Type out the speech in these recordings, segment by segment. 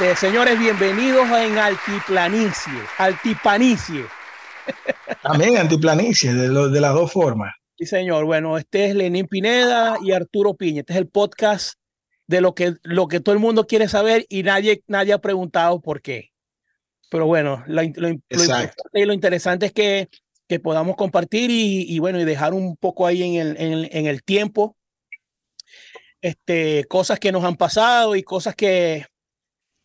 Este, señores, bienvenidos en Altiplanicie, Altipanicie. También Altiplanicie, de, de las dos formas. Sí, señor. Bueno, este es Lenín Pineda y Arturo Piña. Este es el podcast de lo que, lo que todo el mundo quiere saber y nadie, nadie ha preguntado por qué. Pero bueno, lo, lo, lo interesante es que, que podamos compartir y, y, bueno, y dejar un poco ahí en el, en, en el tiempo este, cosas que nos han pasado y cosas que,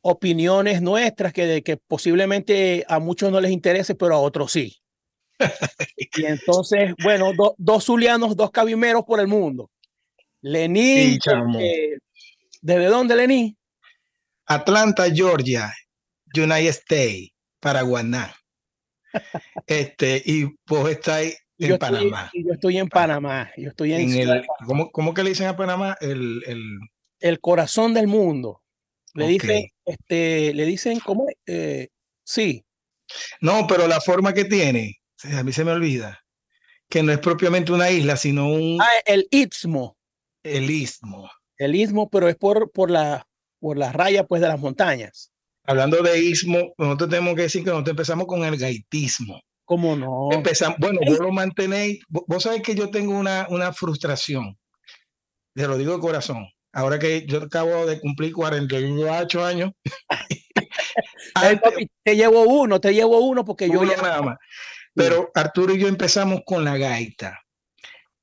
opiniones nuestras que, que posiblemente a muchos no les interese, pero a otros sí. y entonces, bueno, dos zulianos, dos cabimeros por el mundo. Lenín, eh, ¿desde dónde, Lenín? Atlanta, Georgia, United States, Paraguaná. este, y vos estáis en yo Panamá. Estoy, yo estoy en Panamá. Yo estoy en, en el, ¿cómo, ¿cómo, que le dicen a Panamá? El, el... el corazón del mundo. Le okay. dicen, este, le dicen, ¿cómo? Eh, sí. No, pero la forma que tiene, a mí se me olvida, que no es propiamente una isla, sino un... Ah, el istmo. El istmo. El istmo, pero es por, por, la, por la raya, pues, de las montañas. Hablando de istmo, nosotros tenemos que decir que nosotros empezamos con el gaitismo. ¿Cómo no? Empezamos, bueno, vos lo mantenéis, vos, vos sabés que yo tengo una, una frustración, te lo digo de corazón, ahora que yo acabo de cumplir 48 años. Antes, te llevo uno, te llevo uno porque yo ya nada más. Pero Arturo y yo empezamos con la gaita.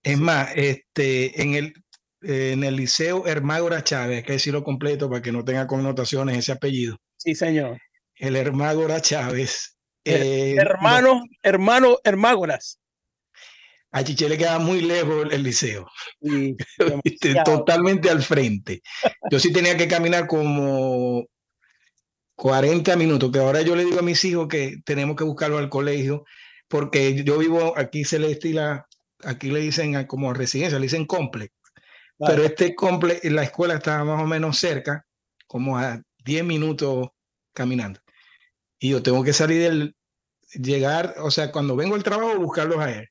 Es más, este, en el, en el Liceo Hermágora Chávez, hay que decirlo completo para que no tenga connotaciones ese apellido. Sí, señor. El Hermágora Chávez. Eh, hermano, no, hermano, Hermágoras a Chiche le queda muy lejos el, liceo, sí, totalmente al frente. Yo sí tenía que caminar como 40 minutos, que ahora yo le digo a mis hijos que tenemos que buscarlo al colegio, porque yo vivo aquí se le estila, aquí le dicen como residencia, le dicen complex, vale. pero este complex, la escuela está más o menos cerca, como a 10 minutos caminando. Y yo tengo que salir del, llegar, o sea, cuando vengo al trabajo, buscarlos a él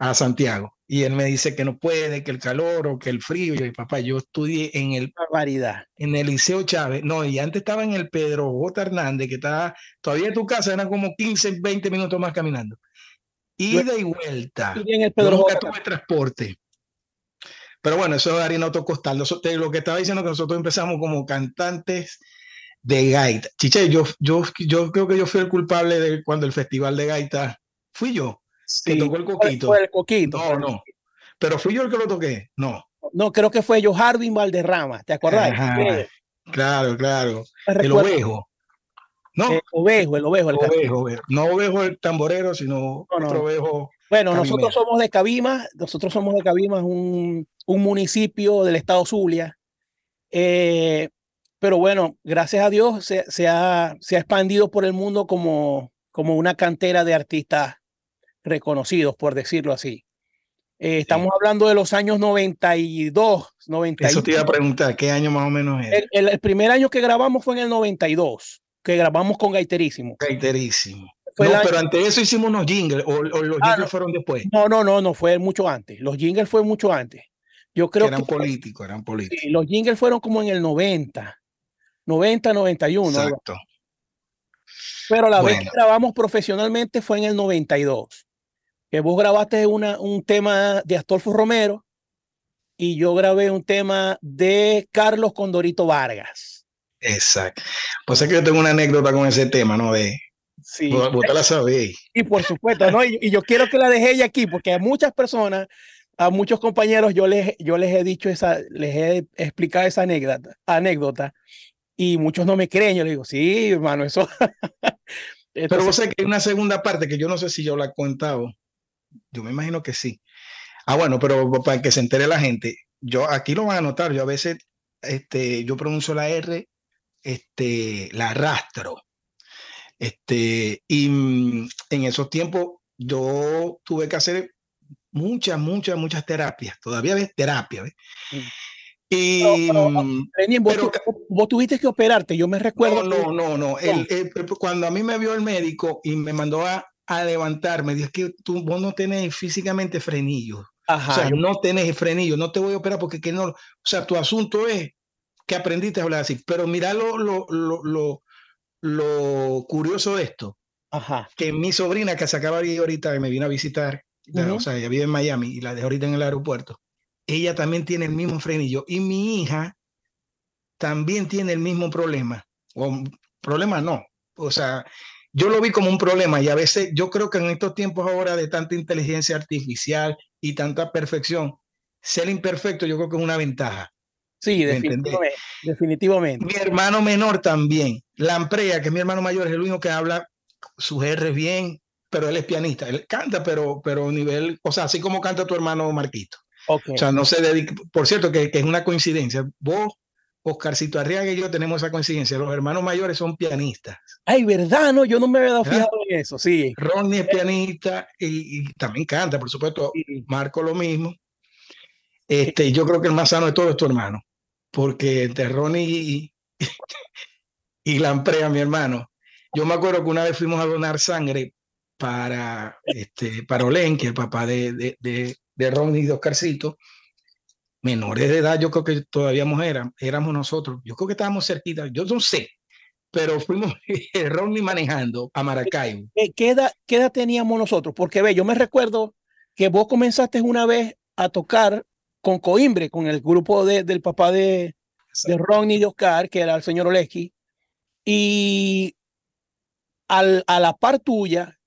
a Santiago. Y él me dice que no puede, que el calor o que el frío. Y yo, papá, yo estudié en el, Barbaridad. en el Liceo Chávez. No, y antes estaba en el Pedro J. Hernández, que estaba todavía en tu casa, eran como 15, 20 minutos más caminando. Ida y vuelta. Y en el Pedro yo nunca J. tuve transporte. Pero bueno, eso es harina autocostal. Lo que estaba diciendo que nosotros empezamos como cantantes de gaita. Chiche, yo, yo, yo creo que yo fui el culpable de cuando el festival de gaita fui yo. Sí, que tocó el coquito. Fue el coquito. No, no. Pero fui yo el que lo toqué. No. No, creo que fue yo, Hardin Valderrama. ¿Te acordás? Ajá, claro, claro. El ovejo. No. El ovejo, el ovejo. El ovejo, ovejo. No ovejo el tamborero, sino no, no. otro ovejo. Bueno, cabimero. nosotros somos de Cabima, nosotros somos de Cabima, un, un municipio del estado Zulia. Eh, pero bueno, gracias a Dios se, se, ha, se ha expandido por el mundo como, como una cantera de artistas reconocidos, por decirlo así. Eh, estamos sí. hablando de los años 92, 91. Eso te iba a preguntar, ¿qué año más o menos es? El, el, el, primer año que grabamos fue en el 92, que grabamos con Gaiterísimo. Gaiterísimo. Fue no, pero antes de eso hicimos unos jingles, o, o los ah, jingles no. fueron después. No, no, no, no, fue mucho antes. Los jingles fue mucho antes. Yo creo que eran que políticos, eran políticos. Sí, los jingles fueron como en el 90, 90, 91. Exacto. Pero la bueno. vez que grabamos profesionalmente fue en el 92 que vos grabaste una, un tema de Astolfo Romero y yo grabé un tema de Carlos Condorito Vargas. Exacto. Pues es que yo tengo una anécdota con ese tema, ¿no? De, sí. Vos, vos te la sabéis. Y por supuesto, ¿no? Y, y, yo quiero que la deje ella aquí, porque a muchas personas, a muchos compañeros, yo les, yo les he dicho esa, les he explicado esa anécdota, anécdota y muchos no me creen. Yo les digo, sí, hermano, eso. Entonces, Pero vos sabés que hay una segunda parte que yo no sé si yo la he contado yo me imagino que sí. Ah, bueno, pero para que se entere la gente, yo aquí lo van a notar, yo a veces este, yo pronuncio la R, este, la arrastro. Este, y mm, en esos tiempos yo tuve que hacer muchas, muchas, muchas terapias. Todavía ves terapia. ¿ves? Mm. Y, Lenin, vos, pero, tu, vos, tuviste que operarte, yo me recuerdo. No, no, no, no. El, el, cuando a mí me vio el médico y me mandó a, a levantarme, dice que tú vos no tenés físicamente frenillo. Ajá. O sea, no tenés frenillo, no te voy a operar porque que no, o sea, tu asunto es que aprendiste a hablar así. Pero mira lo, lo, lo, lo, curioso de esto. Ajá. Que mi sobrina que se acaba de ir ahorita, que me vino a visitar, o sea, ella vive en Miami y la dejó ahorita en el aeropuerto, ella también tiene el mismo frenillo. Y mi hija también tiene el mismo problema. O problema no. O sea, yo lo vi como un problema y a veces yo creo que en estos tiempos ahora de tanta inteligencia artificial y tanta perfección, ser imperfecto yo creo que es una ventaja. Sí, definitivamente, definitivamente. Mi hermano menor también, Lamprea, que es mi hermano mayor, es el único que habla sus R bien, pero él es pianista, él canta, pero, pero a nivel, o sea, así como canta tu hermano Marquito. O sea, no se dedica, por cierto, que, que es una coincidencia. Vos Oscarcito Arriaga y yo tenemos esa coincidencia. Los hermanos mayores son pianistas. Ay, ¿verdad? No, yo no me había dado fijado en eso, sí. Ronnie es pianista y, también canta, por supuesto. Marco lo mismo. Este, yo creo que el más sano de todo es tu hermano, porque entre Ronnie y, y Lamprea, mi hermano, yo me acuerdo que una vez fuimos a donar sangre para, este, para Olen, que es el papá de, de, de, de Ronnie y de Oscarcito, menores de edad, yo creo que todavía éramos, éramos nosotros. Yo creo que estábamos cerquita, yo no sé, pero fuimos Ronnie manejando a Maracaibo. ¿Qué, edad, ¿Qué, edad, teníamos nosotros? Porque ve, yo me recuerdo que vos comenzaste una vez a tocar con Coimbre, con el grupo de, del papá de, de Ronnie y de Oscar, que era el señor Oleski, y al, a la par tuya,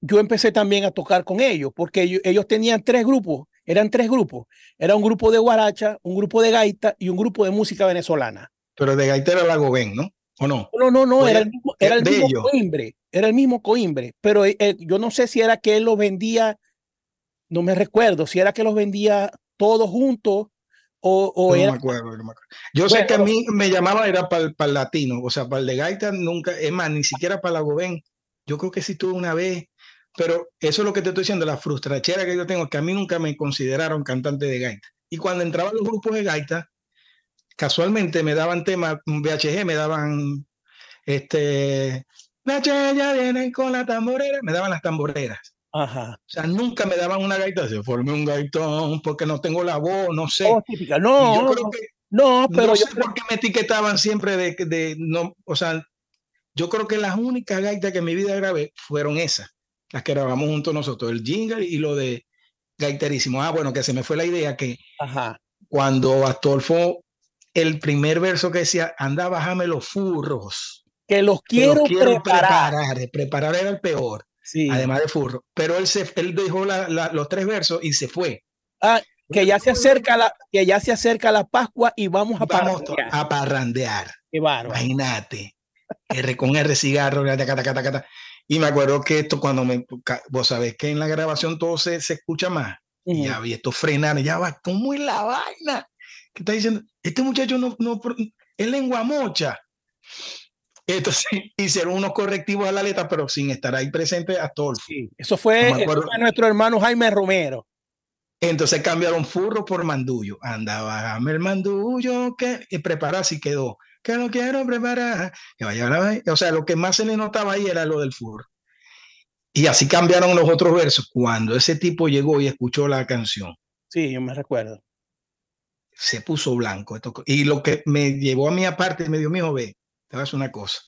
yo empecé también a tocar con ellos, porque ellos, ellos tenían tres grupos eran tres grupos. Era un grupo de guaracha, un grupo de gaita y un grupo de música venezolana. Pero de gaita era la Gobén, ¿no? ¿O no? No, no, no, era el mismo, era el mismo Coimbre. Era el mismo Coimbre. Pero eh, eh, yo no sé si era que él los vendía, no me recuerdo, si era que los vendía todos juntos o, o no Me acuerdo, no me acuerdo. Yo sé que a mí me llamaba, era para el, latino, o sea, para el de gaita nunca, es más, ni siquiera para la Gobén. Yo creo que sí tuve una vez pero eso es lo que te estoy diciendo, la frustrachera que yo tengo, que a mí nunca me consideraron cantante de gaita. Y cuando entraban los grupos de gaita, casualmente me daban temas, VHG, me daban, este, ya vienen con la tamborera, me daban las tamboreras. Ajá. O sea, nunca me daban una gaita, se formé un gaitón porque no tengo la voz, no sé. Oh, no, pero no sé por qué me etiquetaban siempre de, de, no, o sea, yo creo que las únicas gaitas que en mi vida grabé fueron esas las que grabamos juntos nosotros, el jingle y lo de Gaiterísimo. Ah, bueno, que se me fue la idea que cuando Astolfo, el primer verso que decía, anda, bájame los furros. Que los quiero, preparar. preparar. era el peor, sí. además de furro. Pero él, se, él dejó los tres versos y se fue. Ah, que ya se acerca la, que ya se acerca la Pascua y vamos a parrandear. A parrandear. Qué Imagínate. R con R cigarro, y me acuerdo que esto cuando me, vos sabés que en la grabación todo se, se escucha más. Y ya vi esto frenar, ya va, ¿cómo es la vaina? ¿Qué está diciendo? Este muchacho no, no, es lengua mocha. Entonces hicieron unos correctivos a la letra, pero sin estar ahí presente a todos. Sí, eso fue, nuestro hermano Jaime Romero. Entonces cambiaron furro por mandullo. Andaba el mandullo que y prepararse y quedó que lo quiero preparar, que vaya a O sea, lo que más se le notaba ahí era lo del furro. Y así cambiaron los otros versos cuando ese tipo llegó y escuchó la canción. Sí, yo me recuerdo. Se puso blanco. Y lo que me llevó a mí aparte, me dio, mi hijo, ve, te vas una cosa.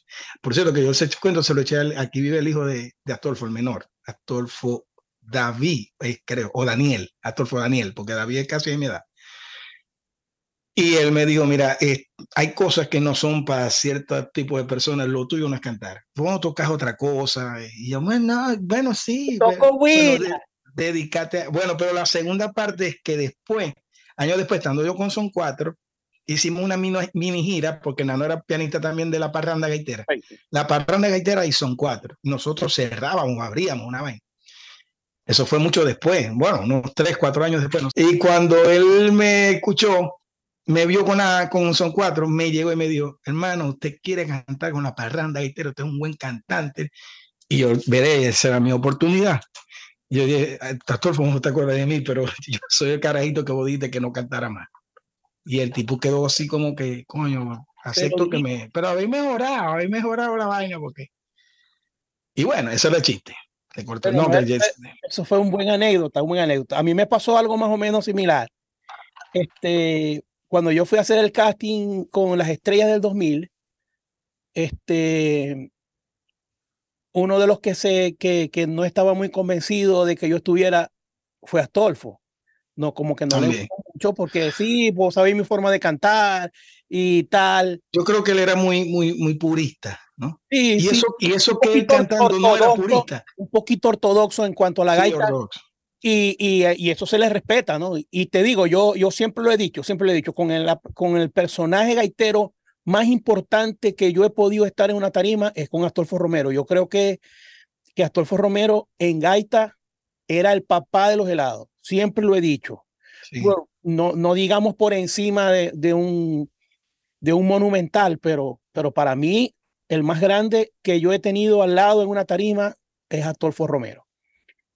Por cierto, que yo ese cuento se lo eché, aquí vive el hijo de, de Astolfo, el menor, Astolfo David, eh, creo, o Daniel, Astolfo Daniel, porque David es casi de mi edad. Y él me dijo, mira, eh, hay cosas que no son para cierto tipo de personas, lo tuyo no es cantar. Vos tocas otra cosa. Y yo, bueno, bueno, sí. Toco bueno, dedícate. Bueno, pero la segunda parte es que después, años después, estando yo con Son 4, hicimos una mini, gira, porque Nano era pianista también de la parranda gaitera. La parranda gaitera y Son 4. Nosotros cerrábamos, abríamos una vaina. Eso fue mucho después, bueno, unos 3, 4 años después. Y cuando él me escuchó, me vio con, la, con Son Cuatro, me llegó y me dijo, hermano, usted quiere cantar con la parranda gaitero, usted es un buen cantante. Y yo veré, esa era mi oportunidad. yo dije, Pastor, no te acuerdas de mí, pero yo soy el carajito que vos dijiste que no cantara más. Y el tipo quedó así como que, coño, acepto que me... Pero habéis mejorado, habéis mejorado la vaina porque... Y bueno, eso es el chiste. eso fue un buen anécdota, un buen anécdota. A mí me pasó algo más o menos similar. Este, cuando yo fui a hacer el casting con las estrellas del 2000, este, uno de los que, se, que, que no estaba muy convencido de que yo estuviera fue Astolfo. No, como que no le gustó mucho porque sí, vos sabéis mi forma de cantar y tal. Yo creo que él era muy, muy, muy purista, ¿no? Sí, y eso, y eso que él cantando no era purista. Un poquito ortodoxo en cuanto a la gaita. Y, y, y, eso se le respeta, ¿no? Y te digo, yo, yo siempre lo he dicho, siempre lo he dicho, con el, con el personaje gaitero más importante que yo he podido estar en una tarima es con Astolfo Romero. Yo creo que, que Astolfo Romero en gaita era el papá de los helados. Siempre lo he dicho. no, no digamos por encima de, de, un, de un monumental, pero, pero para mí el más grande que yo he tenido al lado en una tarima es Astolfo Romero.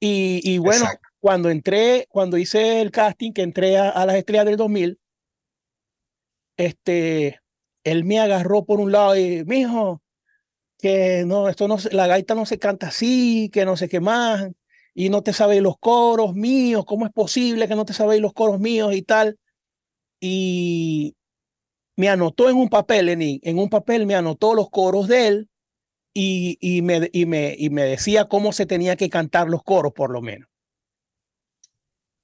Y, y bueno, cuando entré, cuando hice el casting, que entré a, las estrellas del 2000, este, él me agarró por un lado y, mijo, que no, esto no, la gaita no se canta así, que no sé qué más, y no te sabéis los coros míos, ¿cómo es posible que no te sabéis los coros míos y tal? Y me anotó en un papel, en, en un papel me anotó los coros de él y, y, me, y, me, y me decía cómo se tenía que cantar los coros, por lo menos.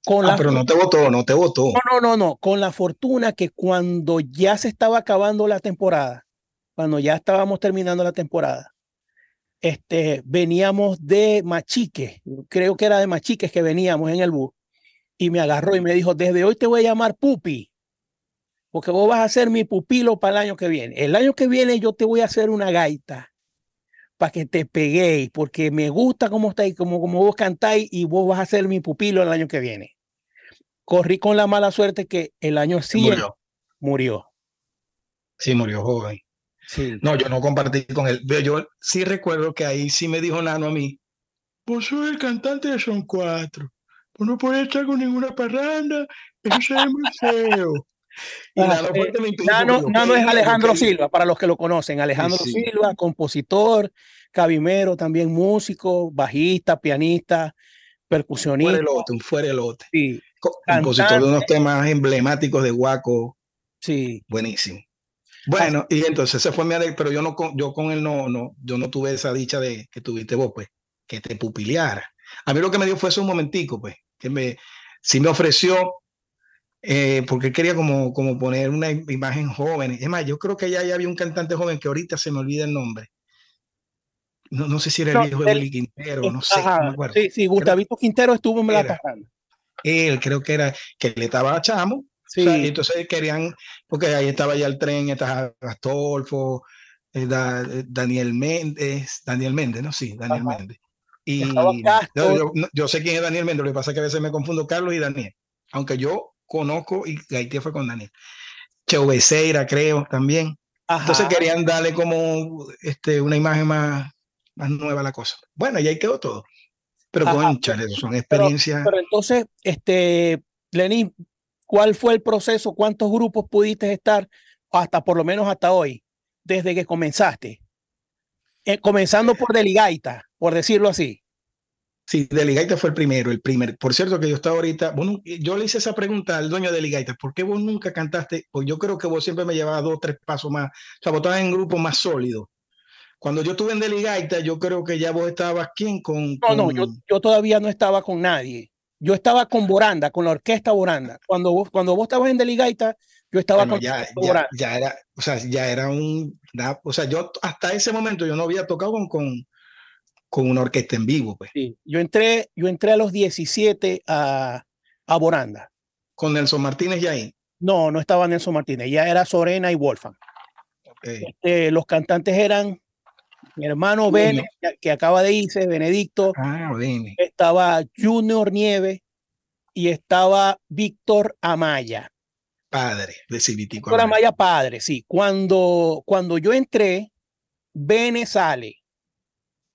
Con ah, pero no te votó, no te votó. No, no, no, no. Con la fortuna que cuando ya se estaba acabando la temporada, cuando ya estábamos terminando la temporada, este, veníamos de Machique, creo que era de Machiques que veníamos en el bus, y me agarró y me dijo, desde hoy te voy a llamar Pupi, porque vos vas a ser mi pupilo para el año que viene. El año que viene yo te voy a hacer una gaita para que te peguéis, porque me gusta cómo estáis, como, como vos cantáis y vos vas a ser mi pupilo el año que viene. Corrí con la mala suerte que el año siguiente murió. Sí, murió joven. Sí. No, yo no compartí con él. Yo sí recuerdo que ahí sí me dijo Nano a mí, vos soy el cantante de Son Cuatro. Vos no puedes estar con ninguna parranda, eso es muy feo. Nano, es Alejandro Silva, para los que lo conocen. Alejandro Silva, compositor, cabimero, también músico, bajista, pianista, percusionista. Fuera el lote, un fuera el lote. Sí. Compositor de unos temas emblemáticos de Guaco. Sí. Buenísimo. Bueno, y entonces se fue mi pero yo no yo con él no, no, yo no tuve esa dicha de que tuviste vos, pues, que te pupileara. A mí lo que me dio fue eso un momentico, pues, que me, sí me ofreció eh, porque quería como, como poner una imagen joven. Es más, yo creo que ya, había un cantante joven que ahorita se me olvida el nombre. No, no sé si era el viejo de Willy Quintero, no sé. no me acuerdo. Sí, sí, Gustavito Quintero estuvo en la pasando. Él creo que era, que le estaba a Chamo. Sí. y entonces querían, porque ahí estaba ya el tren, estaba Astolfo, eh, eh, Daniel Méndez, Daniel Méndez, ¿no? Sí, Daniel Méndez. Y yo, yo, sé quién es Daniel Méndez, lo que pasa es que a veces me confundo Carlos y Daniel. Aunque yo conozco y Haití fue con Daniel. Cheo creo, también. Entonces querían darle como este, una imagen más, más nueva a la cosa. Bueno, y ahí quedó todo. Pero con son experiencias. Pero, entonces, este, Lenín, ¿cuál fue el proceso? ¿Cuántos grupos pudiste estar hasta por lo menos hasta hoy, desde que comenzaste? Eh, comenzando por Deligaita, por decirlo así. Sí, Deligaita fue el primero, el primer. Por cierto que yo estaba ahorita, bueno, yo le hice esa pregunta al dueño de Deligaita, ¿por qué vos nunca cantaste? Pues yo creo que vos siempre me llevabas dos, tres pasos más, o sea, vos estabas en grupo más sólido. Cuando yo estuve en Deligaita, yo creo que ya vos estabas quién con, No, no, yo, yo, todavía no estaba con nadie. Yo estaba con Boranda, con la orquesta Boranda. Cuando vos, cuando vos estabas en Deligaita, yo estaba con ya, ya, ya, era, o sea, ya era un, o sea, yo hasta ese momento yo no había tocado con, con con una orquesta en vivo. Pues. Sí, yo entré, yo entré a los 17 a, a Boranda. ¿Con Nelson Martínez ya ahí? No, no estaba Nelson Martínez, ya era Sorena y Wolfgang. Este, los cantantes eran mi hermano Ben, que acaba de irse, Benedicto. Ah, estaba Junior Nieve y estaba Víctor Amaya. Padre de Víctor Amaya, padre, sí. Cuando, cuando yo entré, Bene sale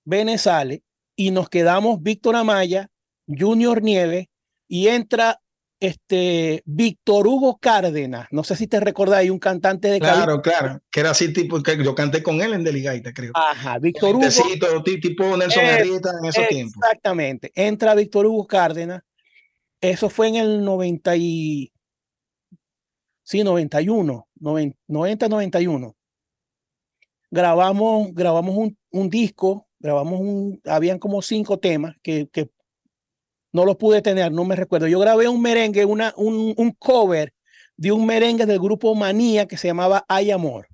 Bene sale y nos quedamos Víctor Amaya, Junior Nieves y entra este Víctor Hugo Cárdenas. No sé si te recordáis, un cantante de Claro, claro, que era así tipo que yo canté con él en Deligaita, creo. Ajá, Víctor Hugo. tipo Nelson Herrita en esos tiempos. Exactamente. Entra Víctor Hugo Cárdenas. Eso fue en el 90 y Sí, 91, 90, 91. Grabamos, grabamos un, un disco, grabamos un, habían como cinco temas que, que no los pude tener, no me recuerdo. Yo grabé un merengue, una, un, un cover de un merengue del grupo Manía que se llamaba Hay Amor.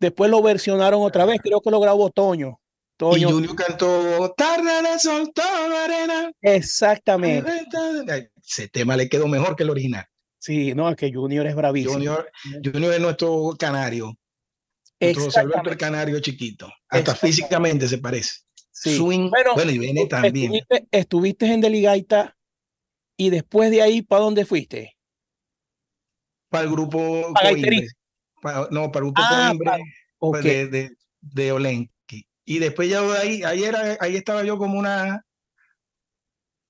Después lo versionaron otra vez, creo que lo grabó Toño. Toño. Y Julio cantó Tarde de sol, arena. Exactamente. Ese tema le quedó mejor que el original. Sí, no, es que Junior es bravísimo. Junior, Junior es nuestro canario. Nuestro el canario chiquito. Hasta físicamente se parece. Sí. Swing, bueno, y viene también. Estuviste, en Deligaita y después de ahí, ¿para dónde fuiste? Para el grupo para No, para el grupo ah, pues, de, de, Olenki. Y después ya de ahí, ahí, era, ahí estaba yo como una,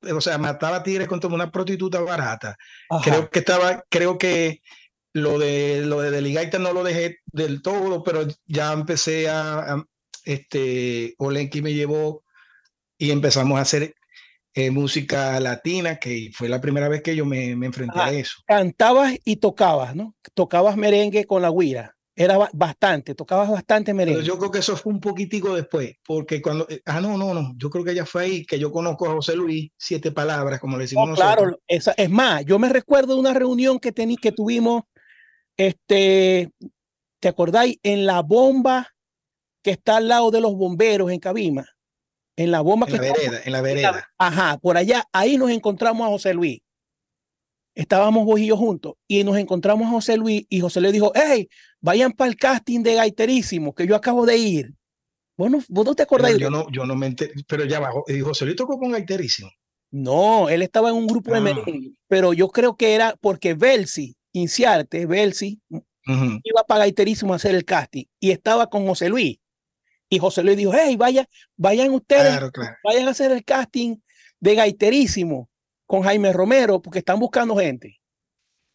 o sea, mataba tigres con una prostituta barata. Creo que estaba, creo que lo de lo de Deligaita no lo dejé del todo, pero ya empecé a, este, Olenki me llevó y empezamos a hacer eh, música latina, que fue la primera vez que yo me, me enfrenté a eso. Cantabas y tocabas, ¿no? Tocabas merengue con la guira. Era bastante, tocabas bastante merengue. yo creo que eso fue un poquitico después, porque cuando, eh, ah, no, no, no, yo creo que ya fue ahí que yo conozco a José Luis, siete palabras, como le decimos nosotros. Claro, esa, es más, yo me recuerdo de una reunión que, tení, que tuvimos, este, ¿te acordáis? En la bomba que está al lado de los bomberos en Cabima. En la bomba en que la vereda, en la vereda. Ajá, por allá, ahí nos encontramos a José Luis estábamos vos y yo juntos y nos encontramos a José Luis y José le dijo, hey, vayan para el casting de Gaiterísimo, que yo acabo de ir. Bueno, vos no te acordás. yo no, yo no me enteré, pero ya bajó. Y José Luis tocó con Gaiterísimo. No, él estaba en un grupo de ah. merengue, pero yo creo que era porque Belsi, Inciarte, Belsi, iba para Gaiterísimo a hacer el casting y estaba con José Luis. Y José Luis dijo, hey, vaya, vayan ustedes, vayan a hacer el casting de Gaiterísimo con Jaime Romero porque están buscando gente.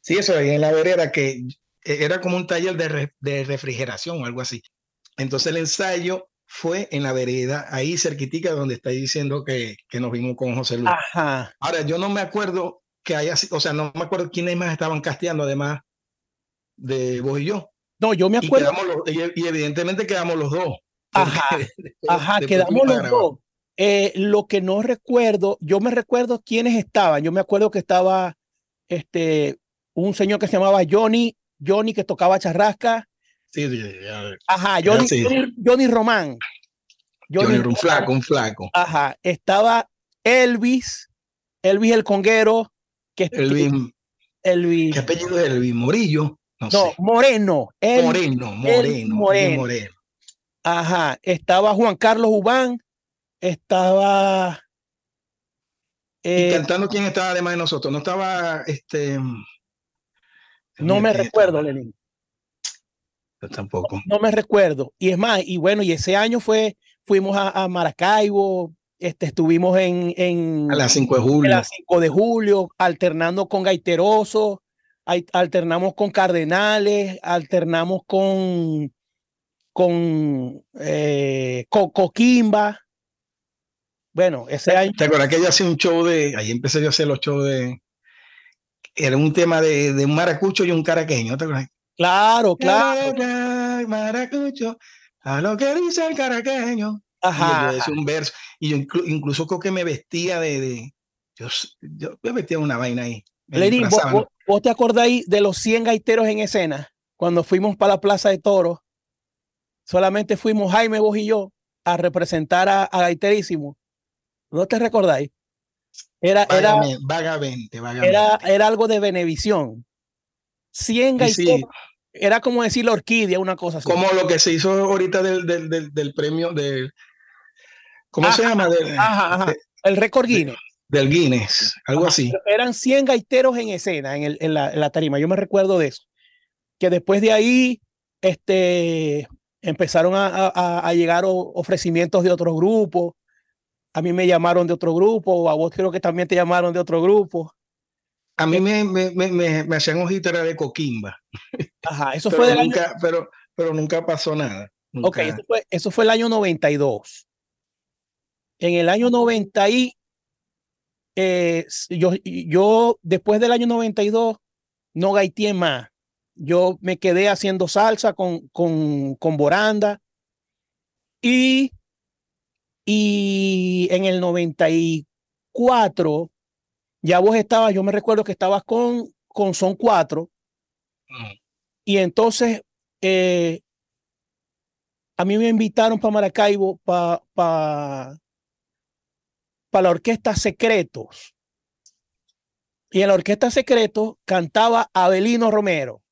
Sí, eso ahí en la vereda que era como un taller de, de refrigeración o algo así. Entonces el ensayo fue en la vereda, ahí cerquitica donde está diciendo que, que nos vimos con José Luis. Ajá. Ahora, yo no me acuerdo que haya, o sea, no me acuerdo quiénes más estaban casteando, además de vos y yo. No, yo me acuerdo. Y, evidentemente quedamos los dos. Ajá, ajá, quedamos los dos. Eh, lo que no recuerdo, yo me recuerdo quiénes estaban. Yo me acuerdo que estaba este, un señor que se llamaba Johnny, Johnny que tocaba charrasca. Sí, Ajá, Johnny, Johnny, Román. Johnny, un flaco, un flaco. Ajá, estaba Elvis, Elvis el conguero. Que, Elvis, Elvis. ¿Qué apellido es Elvis? Morillo. No, Moreno. Moreno, Moreno, Moreno. Ajá, estaba Juan Carlos Ubán, estaba. ¿Y eh, cantando quién estaba además de nosotros? No estaba este. No me recuerdo, Lenín. Yo tampoco. No, me recuerdo. Y es más, y bueno, y ese año fue, fuimos a, Maracaibo, este, estuvimos en, en. A las 5 de julio. A las 5 de julio, alternando con Gaiteroso, alternamos con Cardenales, alternamos con. con eh, Coquimba. Bueno, ese año. ¿Te acuerdas que yo hacía un show de. Ahí empecé yo a hacer los shows de. Era un tema de, de un maracucho y un caraqueño, ¿te acuerdas? Claro, claro. Maracucho, a lo que dice el caraqueño. Ajá. Y yo un verso. Y yo incluso creo que me vestía de. de yo, yo, me vestía una vaina ahí. Lenín, ¿vos, ¿vos, te acordáis de los 100 gaiteros en escena? Cuando fuimos para la Plaza de Toros, solamente fuimos Jaime, vos y yo a representar a, a Gaiterísimo ¿No te recordáis? Era, vagamente, vagamente, Era, era algo de Benevisión. 100 Era como decir la orquídea, una cosa así. Como lo que se hizo ahorita del, del, del, premio de. ¿Cómo se llama? el récord Guinness. del Guinness, algo así. Eran 100 gaiteros en escena en, el, en, la, en, la, tarima. Yo me recuerdo de eso. Que después de ahí este, empezaron a, a, a llegar ofrecimientos de otros grupos a mí me llamaron de otro grupo, a vos creo que también te llamaron de otro grupo. A mí me, me, me, me hacían ojitos de Coquimba. Ajá, eso fue nunca, pero, pero nunca pasó nada. Ok, eso fue, eso fue el año 92. En el año 90 y eh, yo, yo después del año 92 no gaité más. yo me quedé haciendo salsa con, con, con Boranda. Y, y en el 94 ya vos estabas, yo me recuerdo que estabas con, con Son 4 y entonces eh, a mí me invitaron para Maracaibo para pa, la orquesta Secretos. Y en la orquesta Secretos cantaba Abelino Romero.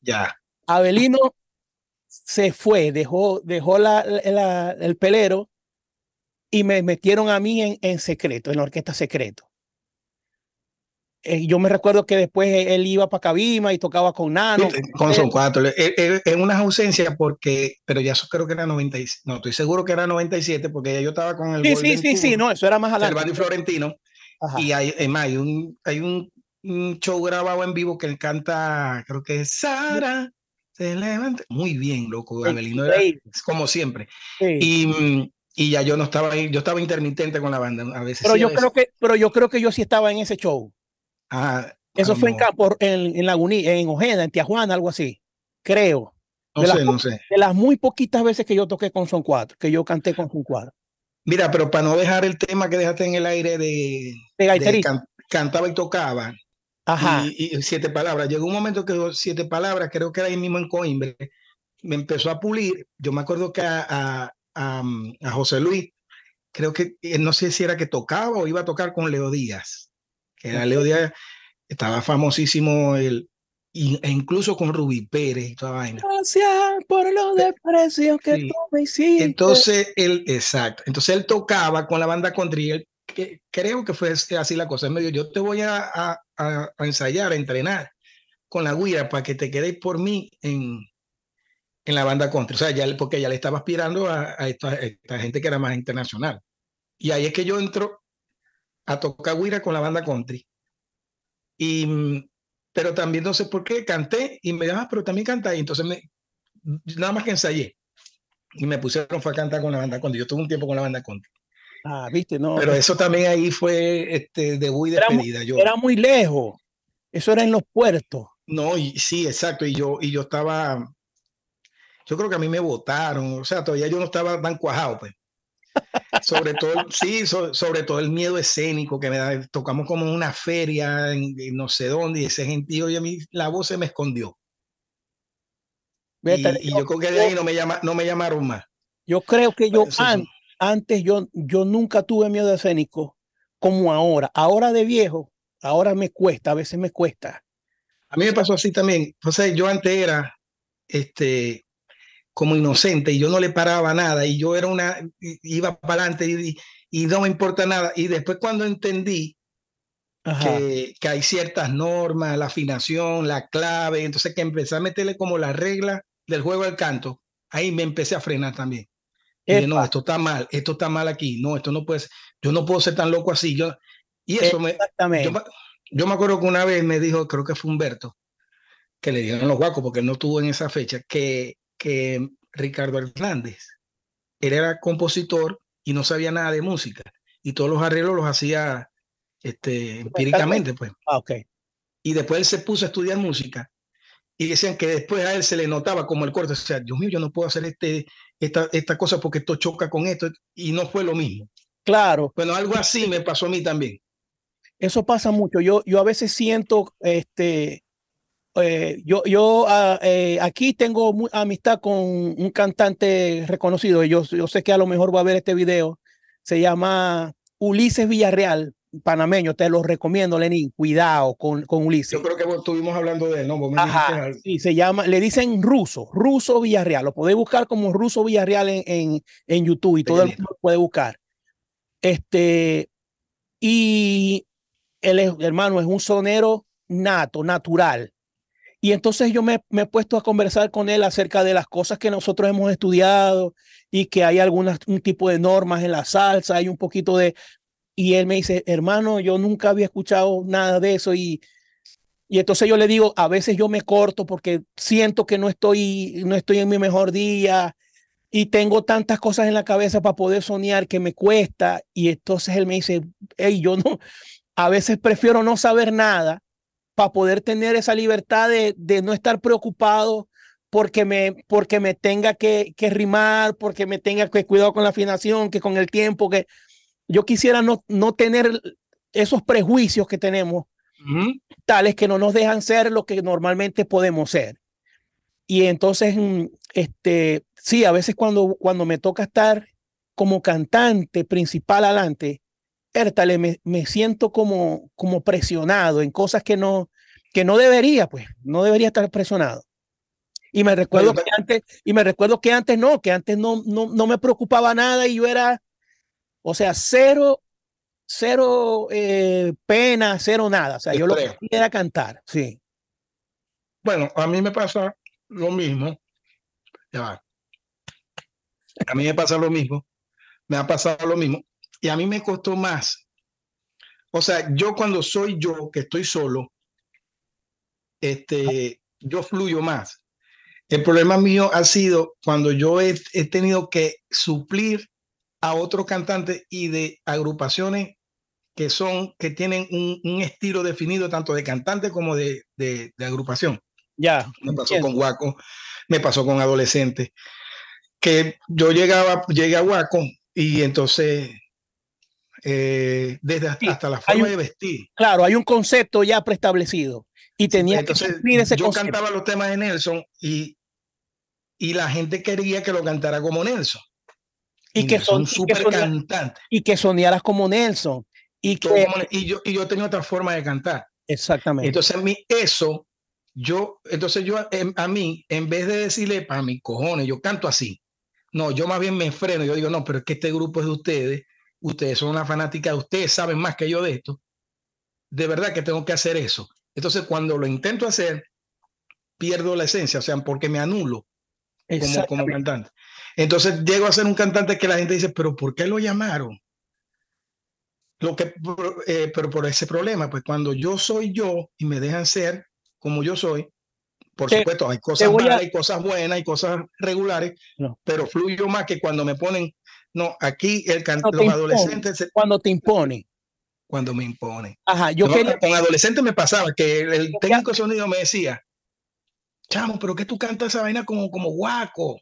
Ya. Abelino se fue, dejó, dejó la, el pelero y me metieron a mí en, en secreto, en la orquesta secreto. Eh, yo me recuerdo que después él iba para Cabima y tocaba con Nano. con Son Cuatro. En unas ausencias porque, pero ya eso creo que era 97, no, estoy seguro que era 97 porque yo estaba con el Sí, sí, sí, sí, no, eso era más adelante. Y Florentino. Y hay, hay, un, hay un, show grabado en vivo que él canta, creo que es Sara, se levanta. Muy bien, loco, Abelino era como siempre. Y, y ya yo no estaba ahí, yo estaba intermitente con la banda a veces. Pero yo creo que, pero yo creo que yo sí estaba en ese show. Ah, Eso fue en, Campo, en, en Laguní, en Ojeda, en Tijuana, algo así. Creo. No de sé, las, no sé. De las muy poquitas veces que yo toqué con Son Cuatro, que yo canté con Son Cuatro. Mira, pero para no dejar el tema que dejaste en el aire de, de, cantaba y tocaba. Ajá. Y, siete palabras. Llegó un momento que siete palabras, creo que era ahí mismo en Coimbre, me empezó a pulir. Yo me acuerdo que a, a, a, a José Luis, creo que eh, no sé si era que tocaba o iba a tocar con Leo Díaz era Leo Díaz, estaba famosísimo el, e incluso con Rubí Pérez y toda vaina. Gracias por los desprecios que tú me hiciste. Entonces él, exacto, entonces él tocaba con la banda country, él, que, creo que fue así la cosa, él me dijo, yo te voy a, a, a, ensayar, a entrenar con la guía para que te quedes por mí en, en la banda country, o sea, ya, porque ya le estaba aspirando a, esta, esta gente que era más internacional. Y ahí es que yo entro a tocar guira con la banda country. Y, pero también no sé por qué canté y me dijo, ah, pero también canta. Y entonces me, nada más que ensayé. Y me pusieron fue a cantar con la banda country. Yo tuve un tiempo con la banda country. Ah, viste, no. Pero eso también ahí fue este, de muy despedida. Era, yo, era muy lejos. Eso era en los puertos. No, y sí, exacto. Y yo, y yo estaba, yo creo que a mí me votaron. O sea, todavía yo no estaba tan cuajado, pues sobre todo, sí, sobre todo el miedo escénico que me da. Tocamos como en una feria en, no sé dónde y ese gentío y a mí la voz se me escondió. Y, yo, creo que de ahí no me, llama, no me llamaron más. Yo creo que yo antes yo, yo nunca tuve miedo escénico como ahora. Ahora de viejo, ahora me cuesta, a veces me cuesta. A mí me pasó así también. Entonces yo antes era, este, como inocente y yo no le paraba nada y yo era una, iba para adelante y, y, no me importa nada. Y después cuando entendí que, que, hay ciertas normas, la afinación, la clave, entonces que empecé a meterle como la regla del juego del canto, ahí me empecé a frenar también. Y dije, no, esto está mal, esto está mal aquí, no, esto no puede ser, yo no puedo ser tan loco así. Yo, y eso me, yo, yo, me acuerdo que una vez me dijo, creo que fue Humberto, que le dijeron los guacos porque no estuvo en esa fecha, que que Ricardo Hernández. Él era compositor y no sabía nada de música y todos los arreglos los hacía este, empíricamente, pues. Ah, okay. Y después él se puso a estudiar música y decían que después a él se le notaba como el corte, o sea, Dios mío, yo no puedo hacer este, esta, esta cosa porque esto choca con esto y no fue lo mismo. Claro. Bueno, algo así me pasó a mí también. Eso pasa mucho. Yo, yo a veces siento, este, eh, yo, yo ah, eh, aquí tengo amistad con un cantante reconocido. Yo, yo sé que a lo mejor va a ver este video. Se llama Ulises Villarreal, panameño. Te lo recomiendo, Lenín. Cuidado con, con Ulises. Yo creo que estuvimos hablando de él, ¿no? sí, se llama, le dicen ruso, ruso Villarreal. Lo podéis buscar como ruso Villarreal en, en, en YouTube y todo el mundo puede buscar. Este, y el hermano es un sonero nato, natural y entonces yo me, he puesto a conversar con él acerca de las cosas que nosotros hemos estudiado y que hay algunas, un tipo de normas en la salsa, hay un poquito de... Y él me dice, hermano, yo nunca había escuchado nada de eso y, y entonces yo le digo, a veces yo me corto porque siento que no estoy, no estoy en mi mejor día y tengo tantas cosas en la cabeza para poder soñar que me cuesta. Y entonces él me dice, hey, yo no, a veces prefiero no saber nada para poder tener esa libertad de, de, no estar preocupado porque me, porque me tenga que, que rimar, porque me tenga que cuidar con la afinación, que con el tiempo, que yo quisiera no, no tener esos prejuicios que tenemos, tales que no nos dejan ser lo que normalmente podemos ser. Y entonces, mm, este, sí, a veces cuando, cuando me toca estar como cantante principal adelante, Ertale, me, me siento como, como presionado en cosas que no, que no debería, pues, no debería estar presionado. Y me recuerdo que antes, y me recuerdo que antes no, que antes no, no, no me preocupaba nada y yo era, o sea, cero, cero eh, pena, cero nada. O sea, yo lo que quería era cantar, sí. Bueno, a mí me pasa lo mismo. Ya va. A mí me pasa lo mismo. Me ha pasado lo mismo y a mí me costó más. O sea, yo cuando soy yo, que estoy solo, este, yo fluyo más. El problema mío ha sido cuando yo he, tenido que suplir a otros cantantes y de agrupaciones que son, que tienen un, estilo definido tanto de cantante como de, de, agrupación. Ya. Me pasó con Guaco, me pasó con adolescentes, que yo llegaba, llegué a Guaco y entonces eh, desde hasta, la forma de vestir. Claro, hay un concepto ya preestablecido y tenía Entonces, que ese Yo cantaba los temas de Nelson y, y la gente quería que lo cantara como Nelson. Y, que son súper cantantes. Y que soñaras como Nelson. Y, que, y, yo, y yo tenía otra forma de cantar. Exactamente. Entonces, mí eso, yo, entonces yo, em, a mí, en vez de decirle, para mis cojones, yo canto así. No, yo más bien me freno. Yo digo, no, pero es que este grupo es de ustedes ustedes son una fanática, ustedes saben más que yo de esto, de verdad que tengo que hacer eso. Entonces, cuando lo intento hacer, pierdo la esencia, o sea, porque me anulo como, como cantante. Entonces, llego a ser un cantante que la gente dice, pero ¿por qué lo llamaron? Lo que, eh, pero por ese problema, pues cuando yo soy yo y me dejan ser como yo soy, por supuesto, hay cosas malas, hay cosas buenas, hay cosas regulares, pero fluyo más que cuando me ponen no, aquí el los adolescentes. cuando te impone. Cuando me impone. Ajá, yo Con adolescentes me pasaba que el, técnico de sonido me decía, chamo, pero que tú cantas esa vaina como, como guaco.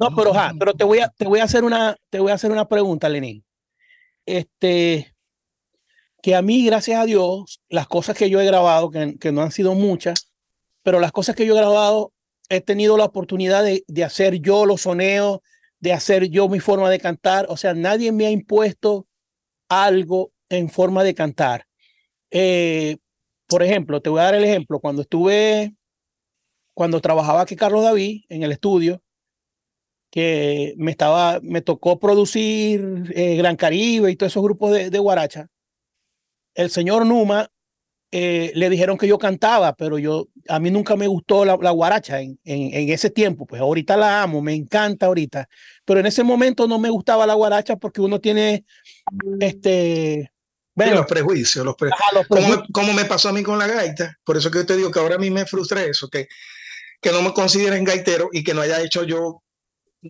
No, pero, ajá, pero te voy a, te voy a hacer una, te voy a hacer una pregunta, Lenín. Este, que a mí, gracias a Dios, las cosas que yo he grabado, que, que no han sido muchas, pero las cosas que yo he grabado, he tenido la oportunidad de, de hacer yo los soneos, de hacer yo mi forma de cantar. O sea, nadie me ha impuesto algo en forma de cantar. Eh, por ejemplo, te voy a dar el ejemplo. Cuando estuve, cuando trabajaba aquí Carlos David en el estudio, que me estaba, me tocó producir eh, Gran Caribe y todos esos grupos de, de guaracha. El señor Numa eh, le dijeron que yo cantaba, pero yo, a mí nunca me gustó la, guaracha en, en, ese tiempo, pues ahorita la amo, me encanta ahorita, pero en ese momento no me gustaba la guaracha porque uno tiene, este... Bueno, los prejuicios, los, Como, me pasó a mí con la gaita, por eso que yo te digo que ahora a mí me frustra eso, que, que no me consideren gaitero y que no haya hecho yo,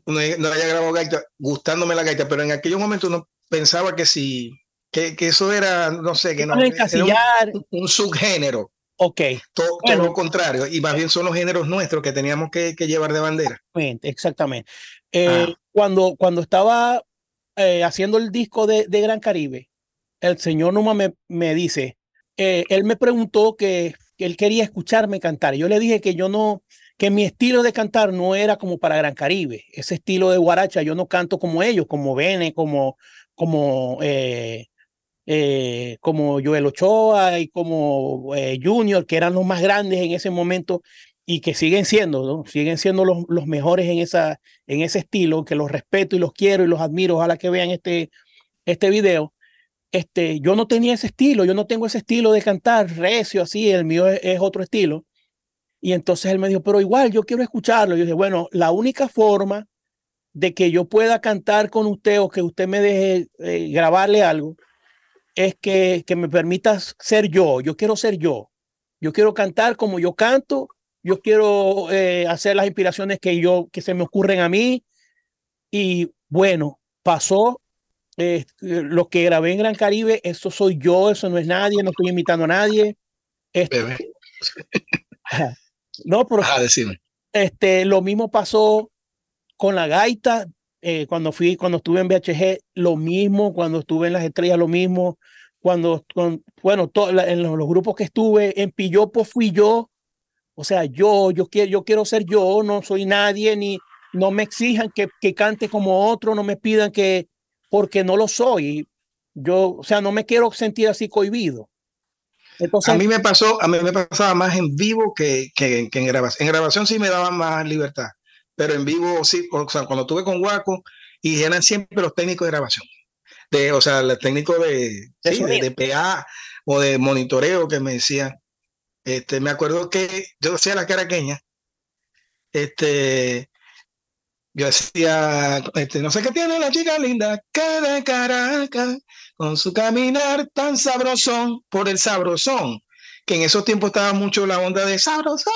no, haya grabado gaita gustándome la gaita, pero en aquellos momentos no pensaba que si que, que eso era, no sé, que no, era un, subgénero. Ok. Todo, lo contrario, y más bien son los géneros nuestros que teníamos que, que llevar de bandera. Exactamente. exactamente. Eh, ah. cuando, cuando estaba eh, haciendo el disco de, de, Gran Caribe, el señor Numa me, me dice, eh, él me preguntó que, que, él quería escucharme cantar. Yo le dije que yo no, que mi estilo de cantar no era como para Gran Caribe. Ese estilo de guaracha, yo no canto como ellos, como Bene, como, como eh, como Joel Ochoa y como eh, Junior, que eran los más grandes en ese momento y que siguen siendo, ¿no? siguen siendo los, los mejores en, esa, en ese estilo, que los respeto y los quiero y los admiro, ojalá que vean este, este video. Este, yo no tenía ese estilo, yo no tengo ese estilo de cantar recio así, el mío es, otro estilo. Y entonces él me dijo, pero igual yo quiero escucharlo. Yo dije, bueno, la única forma de que yo pueda cantar con usted o que usted me deje eh, grabarle algo es que, que me permitas ser yo. Yo quiero ser yo. Yo quiero cantar como yo canto. Yo quiero eh, hacer las inspiraciones que yo que se me ocurren a mí. Y bueno, pasó eh, lo que grabé en Gran Caribe, eso soy yo, eso no es nadie, no estoy invitando a nadie. Este, no, pero este, lo mismo pasó con la gaita, eh, cuando fui, cuando estuve en BHG, lo mismo, cuando estuve en las estrellas, lo mismo, cuando, con, bueno, en los, grupos que estuve, en Pillopo fui yo, o sea, yo, yo quiero, yo quiero ser yo, no soy nadie, ni no me exijan que, que cante como otro, no me pidan que, porque no lo soy. Yo, o sea, no me quiero sentir así cohibido. Entonces, a mí me pasó, a mí me pasaba más en vivo que, que, en grabación. En grabación sí me daba más libertad, pero en vivo sí, o sea, cuando estuve con Waco y eran siempre los técnicos de grabación. De, o sea, el técnico de, de, PA o de monitoreo que me decían, este, me acuerdo que yo decía la caraqueña, este, yo decía, este, no sé qué tiene la chica linda, que de Caracas, con su caminar tan sabrosón, por el sabrosón, que en esos tiempos estaba mucho la onda de sabrosón.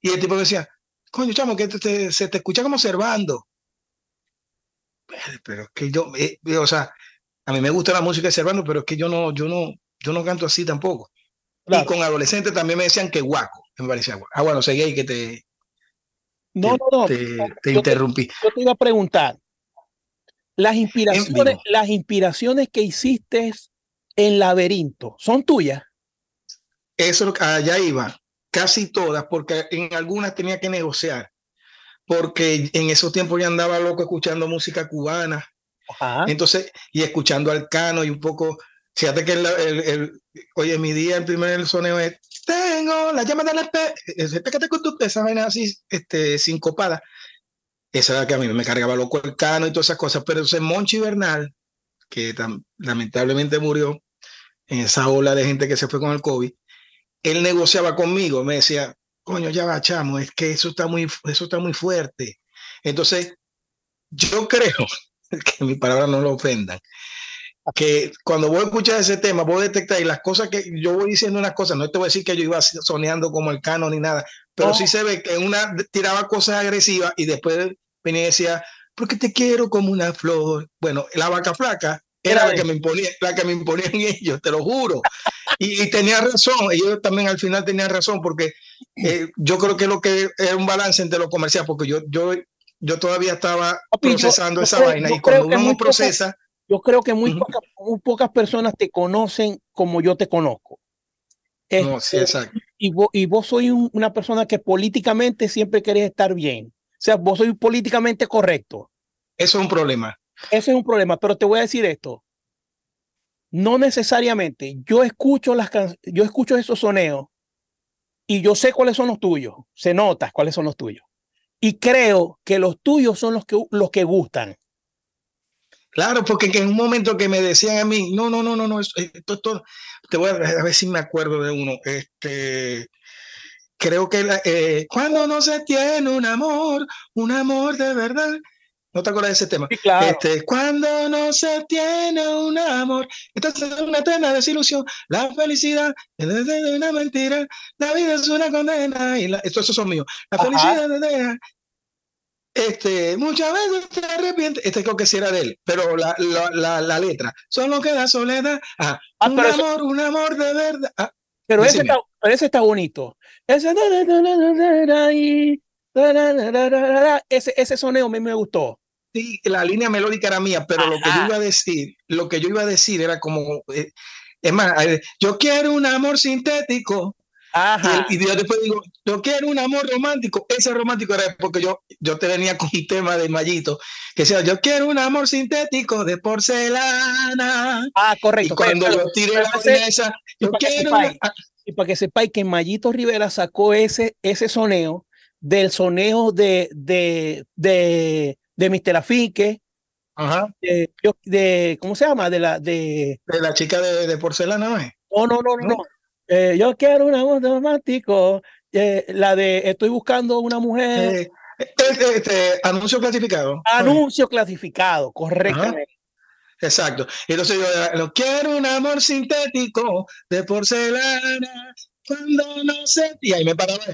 Y el tipo decía, coño, chamo, que se te escucha como observando pero es que yo, eh, eh, o sea, a mí me gusta la música de Servando, pero es que yo no, yo no, yo no canto así tampoco. Y con adolescentes también me decían que guaco, me parecía guaco. Ah, bueno, seguí ahí que te. No, no, no. Te, interrumpí. yo te iba a preguntar. Las inspiraciones, las inspiraciones que hiciste en Laberinto, ¿son tuyas? Eso, allá iba. Casi todas, porque en algunas tenía que negociar porque en esos tiempos ya andaba loco escuchando música cubana. Entonces, y escuchando al cano y un poco, fíjate que el, el, oye, mi día, el primer soneo es, tengo la llama de la esa vaina así, este, sincopada. Esa era que a mí me cargaba loco el cano y todas esas cosas, pero ese Monchi Bernal, que lamentablemente murió en esa ola de gente que se fue con el COVID, él negociaba conmigo, me decía, coño, ya va, chamo, es que eso está muy, eso está muy fuerte. Entonces, yo creo, que mi palabra no lo ofendan, que cuando voy a escuchar ese tema, voy a detectar y las cosas que yo voy diciendo unas cosas, no te voy a decir que yo iba soneando como el cano ni nada, pero sí se ve que una tiraba cosas agresivas y después venía y decía, porque te quiero como una flor. Bueno, la vaca flaca era la que me imponía, la que me imponían ellos, te lo juro. Y, tenía razón, ellos también al final tenían razón, porque eh, yo creo que lo que es un balance entre lo comercial, porque yo, yo, yo todavía estaba procesando esa vaina y cuando uno procesa... yo creo que muy, pocas, muy pocas personas te conocen como yo te conozco. No, sí, este, exacto. Y vos, y vos sois una persona que políticamente siempre querés estar bien. O sea, vos sois políticamente correcto. Eso es un problema. Ese es un problema, pero te voy a decir esto. No necesariamente. Yo escucho las yo escucho esos soneos y yo sé cuáles son los tuyos. Se nota cuáles son los tuyos. Y creo que los tuyos son los que, los que gustan. Claro, porque en un momento que me decían a mí, no, no, no, no, no, esto, esto, te voy a, a, ver si me acuerdo de uno. Este, creo que eh, cuando no se tiene un amor, un amor de verdad, ¿No te acuerdas de ese tema? Sí, claro. Este, cuando no se tiene un amor, entonces es una eterna desilusión. La felicidad es una mentira. La vida es una condena. Y la, estos son míos. La felicidad es este, muchas veces te arrepientes, este creo que sí era de él, pero la, la, la, letra, solo queda soledad, ah, un amor, un amor de verdad. Ah, pero ese está, ese está bonito. Ese, ese, ese soneo a mí me gustó sí, la línea melódica era mía, pero lo que yo iba a decir, lo que yo iba a decir era como, eh, es más, yo quiero un amor sintético. Ajá. Y, yo después digo, yo quiero un amor romántico. Ese romántico era porque yo, yo te venía con un tema de Mallito, que decía, yo quiero un amor sintético de porcelana. Ah, correcto. Y cuando yo tiré la mesa, yo quiero... y para que sepáis que Mallito Rivera sacó ese, ese soneo del soneo de, de, de de Mr. Afique, Ajá. De, ¿cómo se llama? De la, de, de la chica de, de porcelana, ¿no? No, no, no, no. Eh, yo quiero una voz romántico. Eh, la de estoy buscando una mujer. Eh, este, este, anuncio clasificado. Anuncio clasificado, correctamente. Exacto. Entonces yo quiero un amor sintético de porcelana cuando no sé. Y ahí me paraba.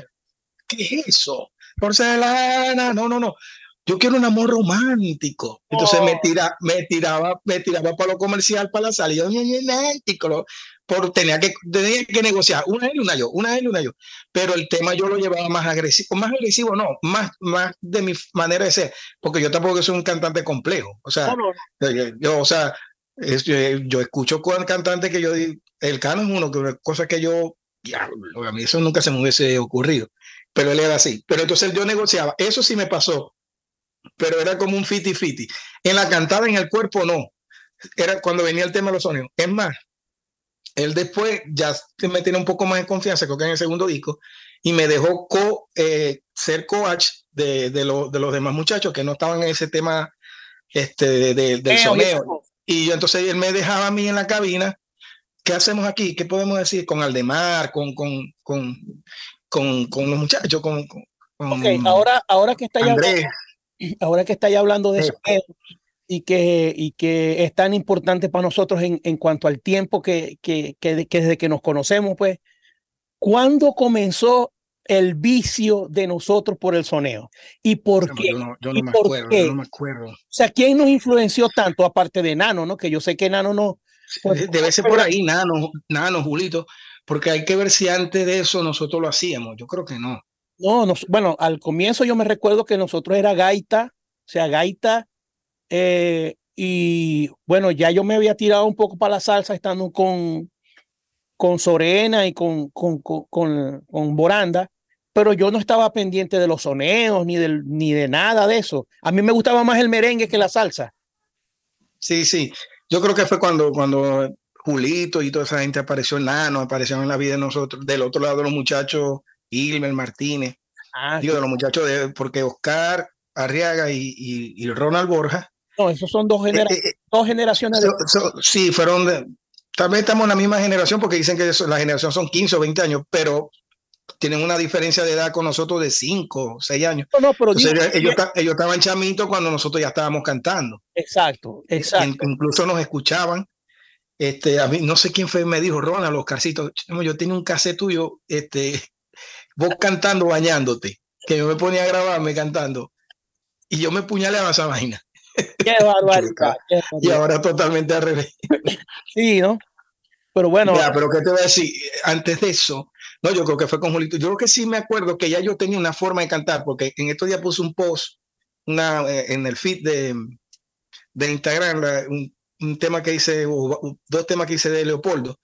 ¿Qué es eso? Porcelana. No, no, no yo quiero un amor romántico. Entonces me, oh. tira, me tiraba, me tiraba para lo comercial, para la salida, romántico, por tenía que, tenía que negociar, una él y una yo, una él y una yo. Pero el tema yo lo llevaba más agresivo, más agresivo no, más, más de mi manera de ser, porque yo tampoco soy un cantante complejo. O sea, yo, o sea, yo, escucho con cantante que yo el cano es uno, que una cosa que yo, ya, a mí eso nunca se me hubiese ocurrido, pero él era así. Pero entonces yo negociaba, eso sí me pasó, pero era como un fiti fiti. En la cantada, en el cuerpo, no. Era cuando venía el tema de los sonidos. Es más, él después ya me tiene un poco más de confianza, creo que en el segundo disco, y me dejó co, eh, ser coach de, de, de, los demás muchachos que no estaban en ese tema este, de, del sonido. Y yo, entonces él me dejaba a mí en la cabina. ¿Qué hacemos aquí? ¿Qué podemos decir con Aldemar, con, con, con, con, con los muchachos? Con, con, ok, ahora, ahora que está ya ahora que estáis hablando de eso y que, y que es tan importante para nosotros en, en cuanto al tiempo que, que, que, desde que nos conocemos, pues, ¿cuándo comenzó el vicio de nosotros por el soneo? ¿Y por qué? Yo no, yo no me acuerdo, yo no me acuerdo. O sea, ¿quién nos influenció tanto, aparte de Nano, no? Que yo sé que Nano no... Pues, Debe ser por ahí, Nano, Nano, Julito, porque hay que ver si antes de eso nosotros lo hacíamos. Yo creo que no. No, bueno, al comienzo yo me recuerdo que nosotros era gaita, o sea, gaita, eh, y bueno, ya yo me había tirado un poco para la salsa estando con, con Sorena y con, con, con, con, Boranda, pero yo no estaba pendiente de los soneos ni, del, ni de nada de eso. A mí me gustaba más el merengue que la salsa. Sí, sí. Yo creo que fue cuando, cuando Julito y toda esa gente apareció en Nano, aparecieron en la vida de nosotros, del otro lado los muchachos Ilmer Martínez, ah, digo, de los muchachos de, porque Oscar Arriaga y, y, Ronald Borja. No, esos son dos, eh, eh, dos generaciones. de... sí, fueron de, también estamos en la misma generación porque dicen que la generación son 15 o 20 años, pero tienen una diferencia de edad con nosotros de 5 o 6 años. No, pero ellos, ellos, estaban chamitos cuando nosotros ya estábamos cantando. Exacto, exacto. Incluso nos escuchaban. Este, a mí, no sé quién fue, me dijo, Ronald, los carcitos, yo tenía un cassette tuyo, este, vos cantando, bañándote, que yo me ponía a grabarme cantando y yo me puñaleaba esa vaina. Qué barbaridad. y ahora totalmente al revés. Sí, ¿no? Pero bueno. Ya, pero ¿qué te voy a decir? Antes de eso, no, yo creo que fue con Julito. Yo creo que sí me acuerdo que ya yo tenía una forma de cantar, porque en estos días puse un post una, eh, en el feed de, de Instagram, un, un tema que hice, dos temas que hice de Leopoldo,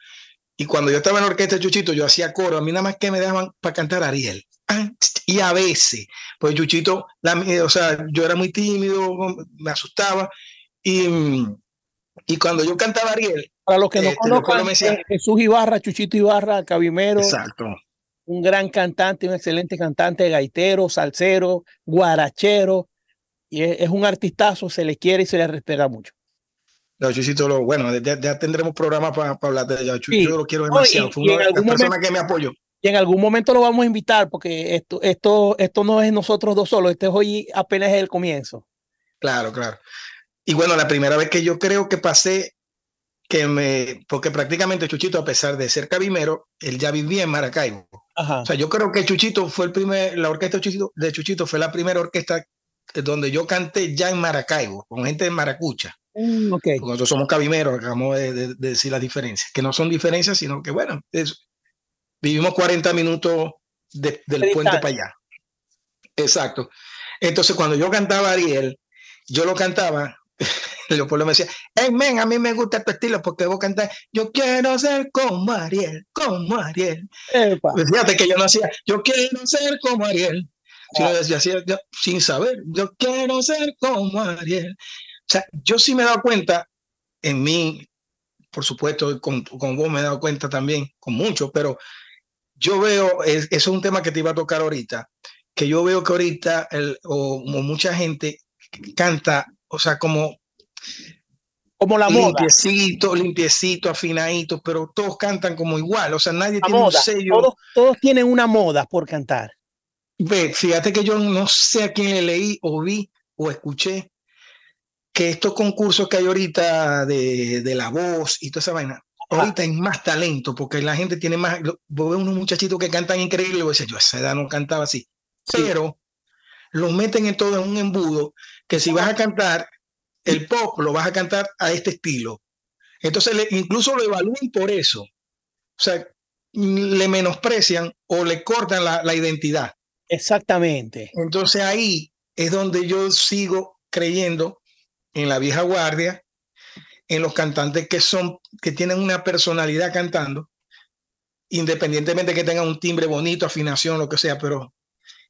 y cuando yo estaba en la orquesta de Chuchito, yo hacía coro. A mí nada más que me dejaban para cantar Ariel. Y a veces, pues Chuchito, la, o sea, yo era muy tímido, me asustaba. Y, y cuando yo cantaba Ariel. Para los que no este, conozcan, eh, Jesús Ibarra, Chuchito Ibarra, Cabimero. Exacto. Un gran cantante, un excelente cantante, gaitero, salsero, guarachero. Y es, es un artistazo, se le quiere y se le respeta mucho. Lo, bueno, ya, tendremos programa para hablar de ella. Chuchito yo lo quiero demasiado. Fue una persona que me apoyó. Y en algún momento lo vamos a invitar porque esto, esto, esto no es nosotros dos solos, este es hoy apenas el comienzo. Claro, claro. Y bueno, la primera vez que yo creo que pasé, que me, porque prácticamente Chuchito, a pesar de ser cabimero, él ya vivía en Maracaibo. O sea, yo creo que Chuchito fue el primer, la orquesta de Chuchito, de Chuchito fue la primera orquesta donde yo canté ya en Maracaibo, con gente de Maracucha. Mm, okay. Nosotros somos cabimeros, acabamos de, decir las diferencias, que no son diferencias, sino que, bueno, vivimos 40 minutos del puente para allá. Exacto. Entonces, cuando yo cantaba Ariel, yo lo cantaba, Leopoldo me decía, hey, men, a mí me gusta tu estilo porque vos cantás, yo quiero ser como Ariel, como Ariel. Pues fíjate que yo no hacía, yo quiero ser como Ariel. Ah. sin saber, yo quiero ser como Ariel. O sea, yo sí me he dado cuenta en mí, por supuesto, con, con vos me he dado cuenta también, con mucho, pero yo veo, eso es un tema que te iba a tocar ahorita, que yo veo que ahorita, el, o, mucha gente canta, o sea, como como la moda. Limpiecito, limpiecito, afinadito, pero todos cantan como igual, o sea, nadie tiene un sello. Todos, todos, tienen una moda por cantar. Ve, fíjate que yo no sé a quién le leí o vi o escuché que estos concursos que hay ahorita de, de la voz y toda esa vaina, ahorita hay más talento porque la gente tiene más. Vos ves unos muchachitos que cantan increíble y vos yo a esa edad no cantaba así. Pero lo meten en todo en un embudo, que si vas a cantar el pop, lo vas a cantar a este estilo. Entonces, incluso lo evalúan por eso. O sea, le menosprecian o le cortan la, la identidad. Exactamente. Entonces ahí es donde yo sigo creyendo en la vieja guardia, en los cantantes que son, que tienen una personalidad cantando, independientemente que tengan un timbre bonito, afinación, lo que sea, pero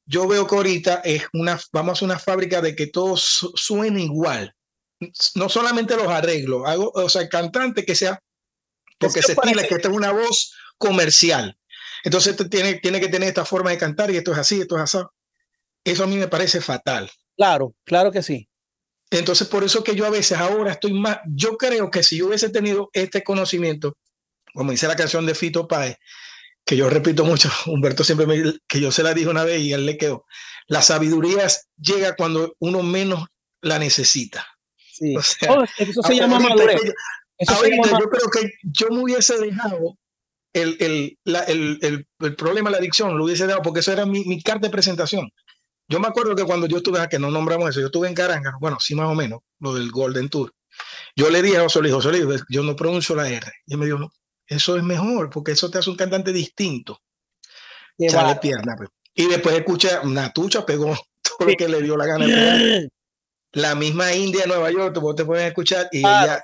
yo veo que ahorita es una, vamos a una fábrica de que todo suene igual. No solamente los arreglos, hago, o sea, el cantante que sea, porque se estila que tenga una voz comercial. Entonces tiene, tiene que tener esta forma de cantar y esto es así, esto es así. Eso a mí me parece fatal. Claro, claro que sí. Entonces, por eso que yo a veces ahora estoy más, yo creo que si yo hubiese tenido este conocimiento, como dice la canción de Fito Páez, que yo repito mucho, Humberto siempre me que yo se la dije una vez y él le quedó, la sabiduría llega cuando uno menos la necesita. Sí. Oh, eso se llama madurez. yo creo que yo me hubiese dejado el, el, el, el, problema de la adicción, lo hubiese dado porque eso era mi, mi carta de presentación. Yo me acuerdo que cuando yo estuve, ah, que no nombramos eso, yo estuve en Caranga, bueno, sí más o menos, lo del Golden Tour. Yo le dije a José Luis, José Luis, yo no pronuncio la R. Y él me dijo, no, eso es mejor, porque eso te hace un cantante distinto. pierna. Pues. Y después escucha, Natucha pegó todo lo que le dio la gana. la misma India de Nueva York, vos te puedes escuchar y ella,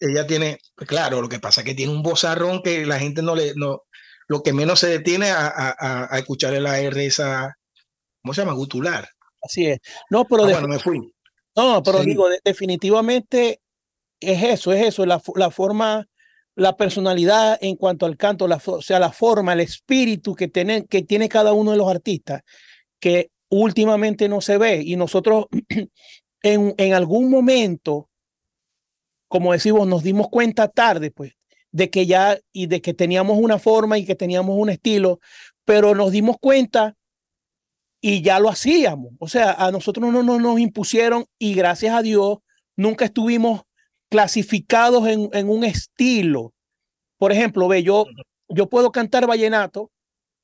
ella tiene, pues claro, lo que pasa es que tiene un vozarrón que la gente no le, no, lo que menos se detiene a, a, a escuchar la R esa, ¿cómo se llama? Gutular. Así es. No, pero ah, bueno, me fui. No, pero digo, definitivamente es eso, es eso, la, la, forma, la personalidad en cuanto al canto, la, o sea, la forma, el espíritu que tiene, que tiene cada uno de los artistas, que últimamente no se ve. Y nosotros en, en algún momento, como decimos, nos dimos cuenta tarde, pues, de que ya y de que teníamos una forma y que teníamos un estilo, pero nos dimos cuenta y ya lo hacíamos. O sea, a nosotros no, nos impusieron y gracias a Dios nunca estuvimos clasificados en, en, un estilo. Por ejemplo, ve, yo, yo puedo cantar vallenato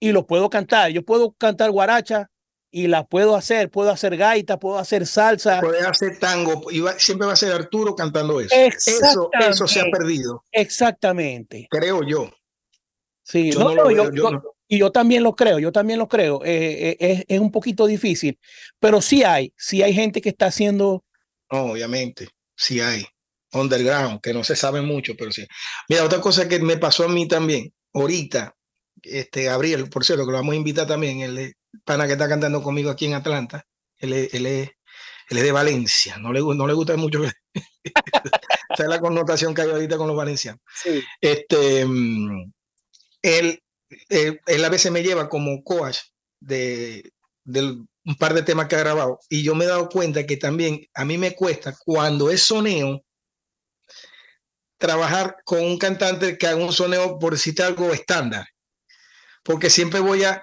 y lo puedo cantar. Yo puedo cantar guaracha y la puedo hacer. Puedo hacer gaita, puedo hacer salsa. Puede hacer tango. Y siempre va a ser Arturo cantando eso. Eso, eso se ha perdido. Exactamente. Creo yo. Sí, no, no, yo, y yo también lo creo, yo también lo creo. Eh, eh, es, es, un poquito difícil, pero sí hay, sí hay gente que está haciendo. obviamente, sí hay. Underground, que no se sabe mucho, pero sí. Mira, otra cosa que me pasó a mí también, ahorita, este Gabriel, por cierto, que lo vamos a invitar también, el pana que está cantando conmigo aquí en Atlanta, él es, él es, él es de Valencia, no le, no le gusta mucho. Esa es la connotación que hay ahorita con los valencianos. Sí. Este, mm, él eh, él a veces me lleva como coach de, un par de temas que ha grabado y yo me he dado cuenta que también a mí me cuesta cuando es soneo trabajar con un cantante que haga un soneo por decirte algo estándar porque siempre voy a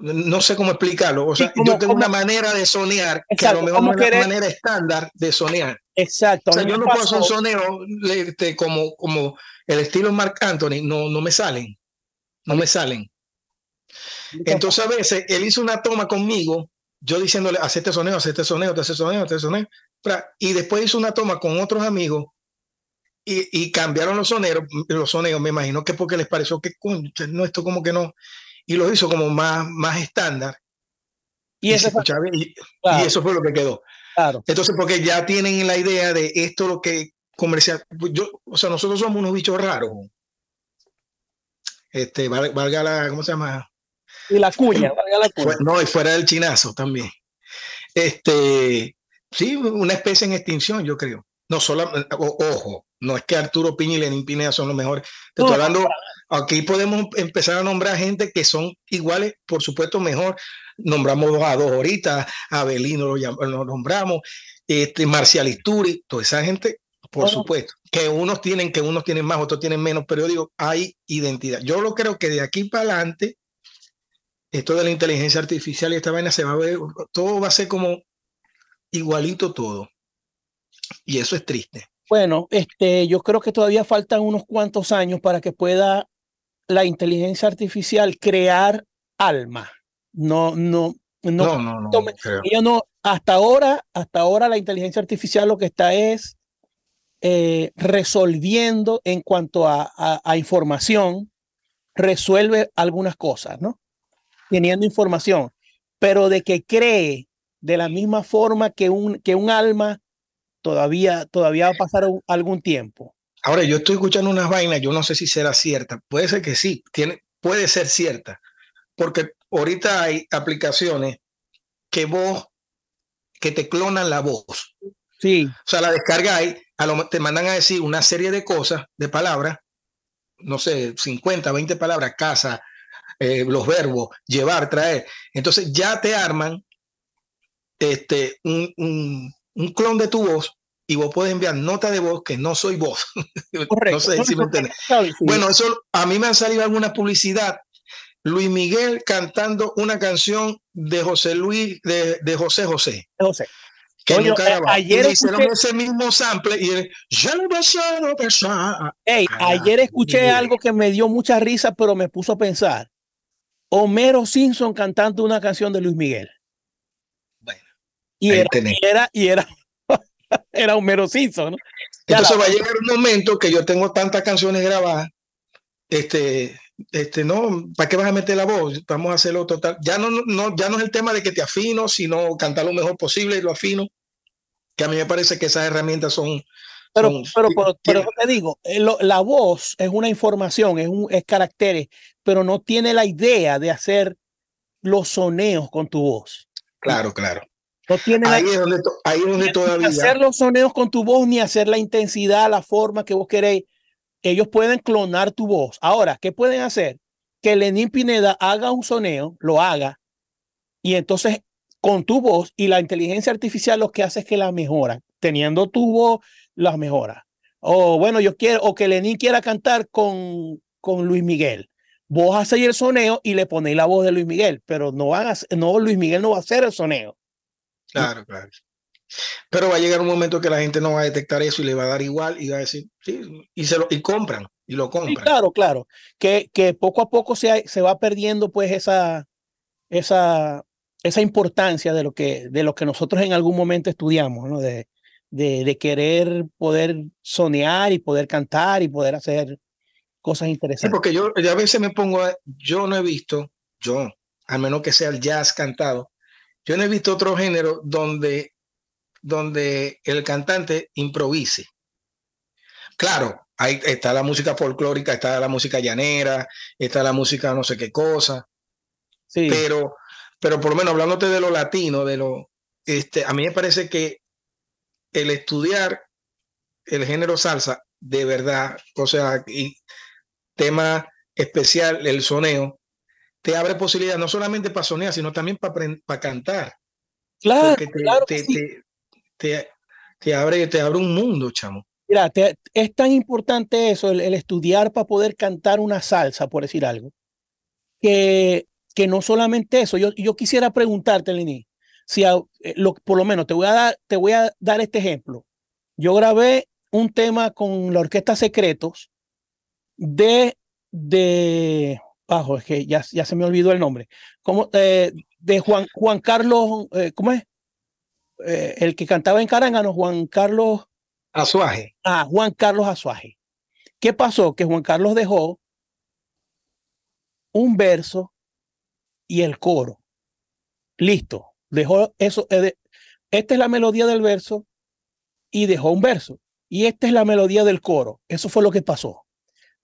no sé cómo explicarlo. O sea, yo tengo una manera de sonear que a lo mejor no es la manera estándar de sonear. Exacto. O sea, yo no puedo hacer un soneo este, como, como el estilo Mark Anthony, no, no me salen no me salen. Entonces a veces él hizo una toma conmigo, yo diciéndole, haz este sonido, haz este sonido, haz este sonido, haz este sonido, y después hizo una toma con otros amigos y, cambiaron los soneros, los sonidos, me imagino que porque les pareció que no, esto como que no, y lo hizo como más, más estándar. Y, eso fue, y, eso fue lo que quedó. Claro. Entonces, porque ya tienen la idea de esto lo que comercial, yo, o sea, nosotros somos unos bichos raros este, valga la, ¿cómo se llama? Y la cuña, valga la cuña. No, y fuera del chinazo también. Este, sí, una especie en extinción, yo creo. No solo, ojo, no es que Arturo Piña y Lenín Pineda son los mejores. Te estoy hablando, aquí podemos empezar a nombrar gente que son iguales, por supuesto, mejor. Nombramos a dos ahorita, a Belino lo, nombramos, este, Marcial Isturi, toda esa gente por supuesto, que unos tienen, que unos tienen más, otros tienen menos, pero digo, hay identidad. Yo lo creo que de aquí para adelante, esto de la inteligencia artificial y esta vaina se va a ver, todo va a ser como igualito todo. Y eso es triste. Bueno, este, yo creo que todavía faltan unos cuantos años para que pueda la inteligencia artificial crear alma. No, no, No, no, no. no, no, hasta ahora, hasta ahora la inteligencia artificial lo que está es eh, resolviendo en cuanto a, a, información, resuelve algunas cosas, ¿no? Teniendo información, pero de que cree de la misma forma que un, que un alma, todavía, todavía va a pasar algún tiempo. Ahora, yo estoy escuchando unas vainas, yo no sé si será cierta, puede ser que sí, tiene, puede ser cierta, porque ahorita hay aplicaciones que vos, que te clonan la voz. Sí. O sea, la descargáis, a lo, te mandan a decir una serie de cosas, de palabras, no sé, 50, 20 palabras, casa, eh, los verbos, llevar, traer. Entonces ya te arman este, un, un, un, clon de tu voz y vos puedes enviar nota de voz que no soy vos. no sé si me entiendes. Bueno, eso a mí me han salido alguna publicidad Luis Miguel cantando una canción de José Luis, de, de José José. José. Que Oye, nunca ayer escuché... ese mismo sample y hey, ayer escuché algo que me dio mucha risa, pero me puso a pensar. Homero Simpson cantando una canción de Luis Miguel. Bueno, y era, y era, y era, era Homero Simpson, ¿no? Entonces va a llegar un momento que yo tengo tantas canciones grabadas, este, este, no, ¿para qué vas a meter la voz? Vamos a hacerlo total. Ya no, no, ya no es el tema de que te afino, sino cantar lo mejor posible y lo afino, que a mí me parece que esas herramientas son... Pero, pero, pero, te digo, eh, la voz es una información, es, un, es caracteres, pero no tiene la idea de hacer los soneos con tu voz. Claro, claro. No tiene ahí, es donde, ahí es donde todavía... hacer los soneos con tu voz, ni hacer la intensidad, la forma que vos queréis ellos pueden clonar tu voz. Ahora, ¿qué pueden hacer? Que Lenín Pineda haga un soneo, lo haga, y entonces con tu voz y la inteligencia artificial lo que hace es que la mejora. Teniendo tu voz, la mejora. O bueno, yo quiero, o que Lenín quiera cantar con, con Luis Miguel. Vos hacéis el soneo y le ponéis la voz de Luis Miguel, pero no, van a, no Luis Miguel no va a hacer el soneo. Claro, claro. Pero va a llegar un momento que la gente no va a detectar eso y le va a dar igual y va a decir, sí, y, se lo, y compran, y lo compran. claro, claro, que, que poco a poco se, se va perdiendo pues esa, esa, esa importancia de lo, que, de lo que nosotros en algún momento estudiamos, ¿no? De, de, de querer poder soñar y poder cantar y poder hacer cosas interesantes. porque yo, yo a veces me pongo, yo no he visto, yo, al menos que sea el jazz cantado, yo no he visto otro género donde donde el cantante improvise. Claro, ahí está la música folclórica, está la música llanera, está la música no sé qué cosa. Sí. Pero, pero por lo menos hablándote de lo latino, de lo, este, a mí me parece que el estudiar el género salsa, de verdad, o sea, y tema especial, el soneo, te abre posibilidades no solamente para sonear, sino también para, para cantar. Claro, claro te, abre, te abre un mundo, chamo. Mira, es tan importante eso, el, estudiar para poder cantar una salsa, por decir algo, que, que no solamente eso. Yo, yo quisiera preguntarte, Lini, si eh, lo, por lo menos te voy, a dar, te voy a dar este ejemplo. Yo grabé un tema con la Orquesta Secretos de, de, bajo, es que ya, ya se me olvidó el nombre, como, eh, de Juan, Juan Carlos, eh, ¿cómo es? El que cantaba en Carangano, Juan Carlos Azuaje. Ah, Juan Carlos Azuaje. ¿Qué pasó? Que Juan Carlos dejó un verso y el coro. Listo. Dejó eso. Eh, esta es la melodía del verso y dejó un verso. Y esta es la melodía del coro. Eso fue lo que pasó.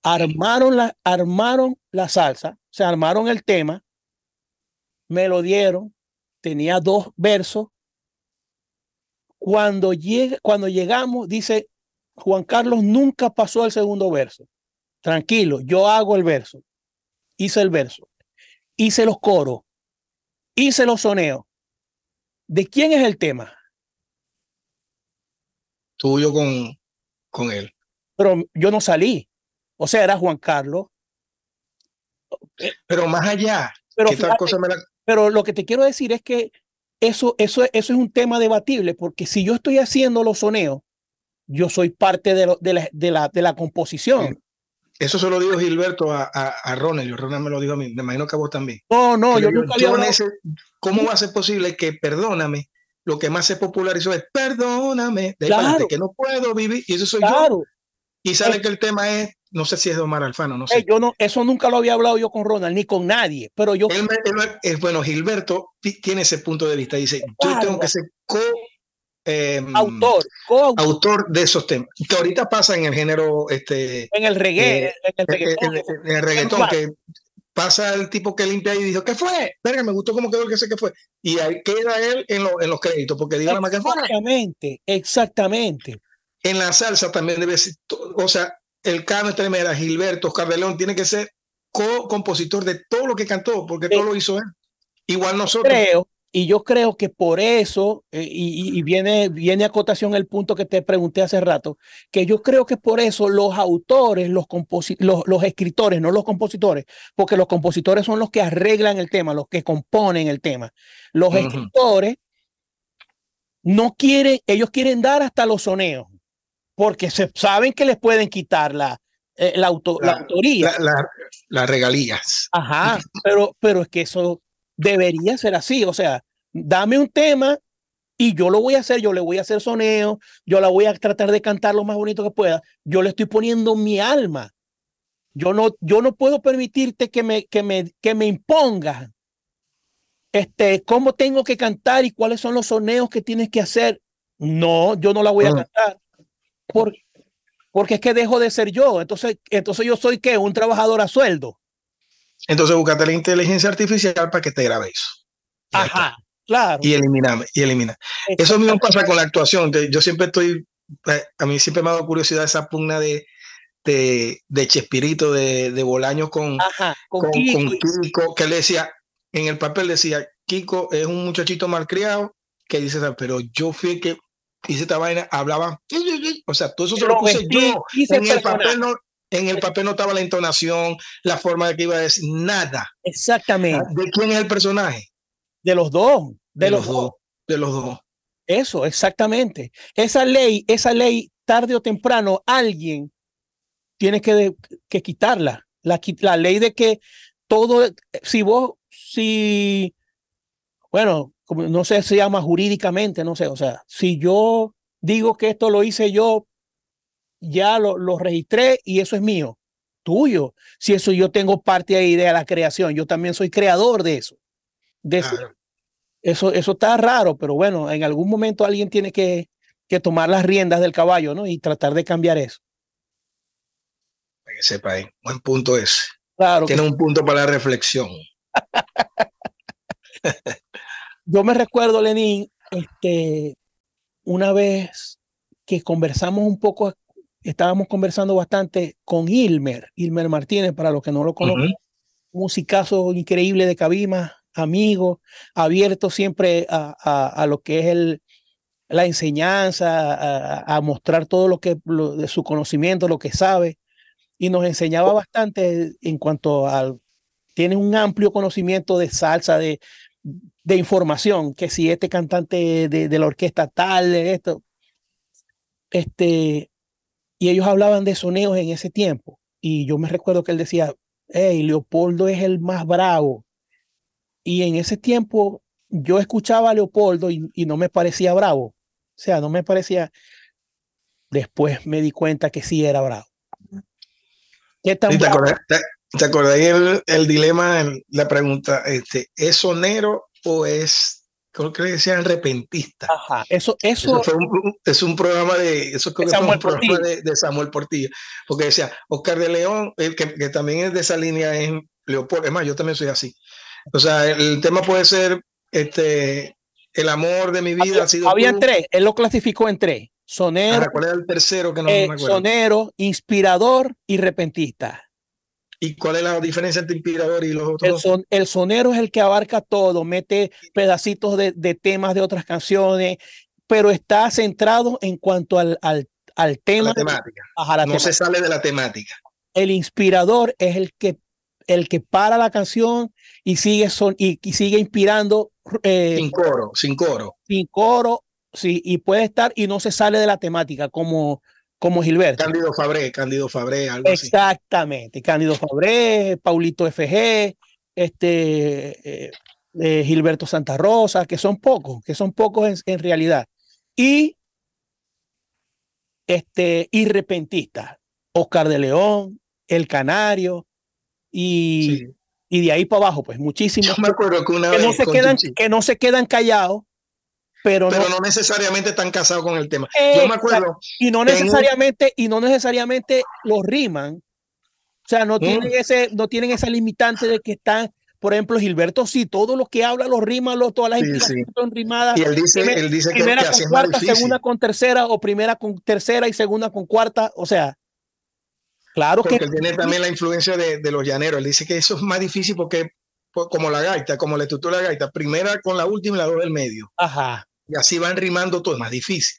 Armaron la, armaron la salsa, se armaron el tema, me lo dieron, tenía dos versos cuando, cuando llegamos, dice Juan Carlos, nunca pasó al segundo verso. Tranquilo, yo hago el verso. Hice el verso. Hice los coros. Hice los soneos. ¿De quién es el tema? Tuyo con, con él. Pero yo no salí. O sea, era Juan Carlos. Pero más allá. Pero, pero lo que te quiero decir es que eso, eso, eso es un tema debatible, porque si yo estoy haciendo los soneos, yo soy parte de, de, la, de, la, de la composición. Eso se lo dijo Gilberto a, a, a Ronald, Ronald me lo dijo a mí, me imagino que a vos también. No, no, yo, nunca yo ¿Cómo va a ser posible que perdóname? Lo que más se popularizó es perdóname, de claro. que no puedo vivir, y eso soy claro. yo. Y sabe que el tema es, no sé si es de Omar Alfano, no sé. yo no, eso nunca lo había hablado yo con Ronald, ni con nadie, pero yo... es bueno, Gilberto tiene ese punto de vista, dice, yo tengo que ser co Em, autor, autor de esos temas. Que ahorita pasa en el género. Este, en el reggae. Eh, en, el reggaetón. que pasa el tipo que limpia y dijo, ¿qué fue? Verga, me gustó cómo quedó el que sé qué fue. Y ahí queda él en, en los créditos, porque diga más que fue. Exactamente, exactamente. En la salsa también debe ser, o sea, el Cano Tremera, Gilberto, Oscar de León, tiene que ser co-compositor de todo lo que cantó, porque todo lo hizo él. Igual nosotros. Creo, y yo creo que por eso, eh, y, viene, viene a cotación el punto que te pregunté hace rato, que yo creo que por eso los autores, los, los, escritores, no los compositores, porque los compositores son los que arreglan el tema, los que componen el tema. Los escritores no quieren, ellos quieren dar hasta los soneos, porque se, saben que les pueden quitar la, eh, la, autoría. Las regalías. Ajá, pero, pero es que eso debería ser así. O sea, dame un tema y yo lo voy a hacer, yo le voy a hacer soneo, yo la voy a tratar de cantar lo más bonito que pueda. Yo le estoy poniendo mi alma. Yo no, yo no puedo permitirte que me, que me, que me imponga este, cómo tengo que cantar y cuáles son los soneos que tienes que hacer. No, yo no la voy a mm. cantar. Por, porque es que dejo de ser yo. Entonces, entonces yo soy que un trabajador a sueldo. Entonces búscate la inteligencia artificial para que te grabe eso. Ajá, claro. Y elimina, y elimina. Eso mismo pasa con la actuación. Yo siempre estoy, eh, a mí siempre me ha dado curiosidad esa pugna de, de, de Chespirito, de, de Bolaños con, con, Kiko. que le decía, en el papel decía, Kiko es un muchachito malcriado que dice, pero yo fui que hice esta vaina, hablaba, o sea, todo eso se lo puse yo. En el papel no, en el papel no estaba la entonación, la forma de que iba a decir, nada. Exactamente. ¿De quién es el personaje? De los dos. De, los, dos. De los dos. Eso, exactamente. Esa ley, esa ley, tarde o temprano, alguien tiene que, que quitarla. La, la ley de que todo, si vos, si, bueno, no sé, se llama jurídicamente, no sé, o sea, si yo digo que esto lo hice yo ya lo, lo, registré y eso es mío, tuyo. Si eso yo tengo parte ahí de la creación, yo también soy creador de eso. De eso, eso, está raro, pero bueno, en algún momento alguien tiene que, que tomar las riendas del caballo, ¿no? Y tratar de cambiar eso. Para que sepa, buen punto ese. Claro. Tiene un punto para la reflexión. yo me recuerdo, Lenín, este, una vez que conversamos un poco estábamos conversando bastante con Ilmer, Ilmer Martínez, para los que no lo conocen, un musicazo increíble de Cabima, amigo, abierto siempre a, lo que es el, la enseñanza, a, mostrar todo lo que de su conocimiento, lo que sabe, y nos enseñaba bastante en cuanto al, tiene un amplio conocimiento de salsa, de, de información, que si este cantante de, de la orquesta tal, de esto, este, y ellos hablaban de soneos en ese tiempo. Y yo me recuerdo que él decía, hey, Leopoldo es el más bravo. Y en ese tiempo yo escuchaba a Leopoldo y, no me parecía bravo. O sea, no me parecía... Después me di cuenta que sí era bravo. ¿Qué tan ¿Te, acordás, te, el, el, dilema, la pregunta, este, ¿es sonero o es creo que decían repentista. Ajá, eso, eso, es un programa de, eso creo que Samuel un programa de, de, Samuel Portillo, porque decía Oscar de León, el que, que, también es de esa línea es Leopoldo, es más, yo también soy así. O sea, el, tema puede ser este el amor de mi vida había, ha sido había tres, él lo clasificó en tres. Sonero, ¿cuál era el tercero que no eh, me acuerdo? Sonero, inspirador y repentista. ¿Y cuál es la diferencia entre inspirador y los otros? El, el sonero es el que abarca todo, mete pedacitos de, de, temas de otras canciones, pero está centrado en cuanto al, al, al tema. La temática. no se sale de la temática. El inspirador es el que, el que para la canción y sigue, son, y, y sigue inspirando. Eh, sin coro, sin coro. Sin coro, sí, y puede estar y no se sale de la temática, como como Gilberto. Cándido Fabré, Cándido Fabré, algo Exactamente, Cándido Fabré, Paulito FG, este, eh, eh, Gilberto Santa Rosa, que son pocos, que son pocos en, realidad. Y este, y Oscar de León, El Canario, y, y de ahí para abajo, pues muchísimos. Yo me acuerdo que una vez. No se quedan, que no se quedan callados, pero, pero no, necesariamente están casados con el tema. Yo me acuerdo. Y no necesariamente, y no necesariamente los riman. O sea, no tienen mm. ese, no tienen esa limitante de que están, por ejemplo, Gilberto, sí, todo lo que habla los rima, todas las sí, son rimadas. Y él dice, él dice que, primera con cuarta, segunda con tercera, o primera con tercera y segunda con cuarta. O sea, Claro porque que. Él tiene también la influencia de, de, los llaneros. Él dice que eso es más difícil porque, como la gaita, como la estructura de la gaita, primera con la última y la dos del medio. Ajá. Y así van rimando todo, es más difícil.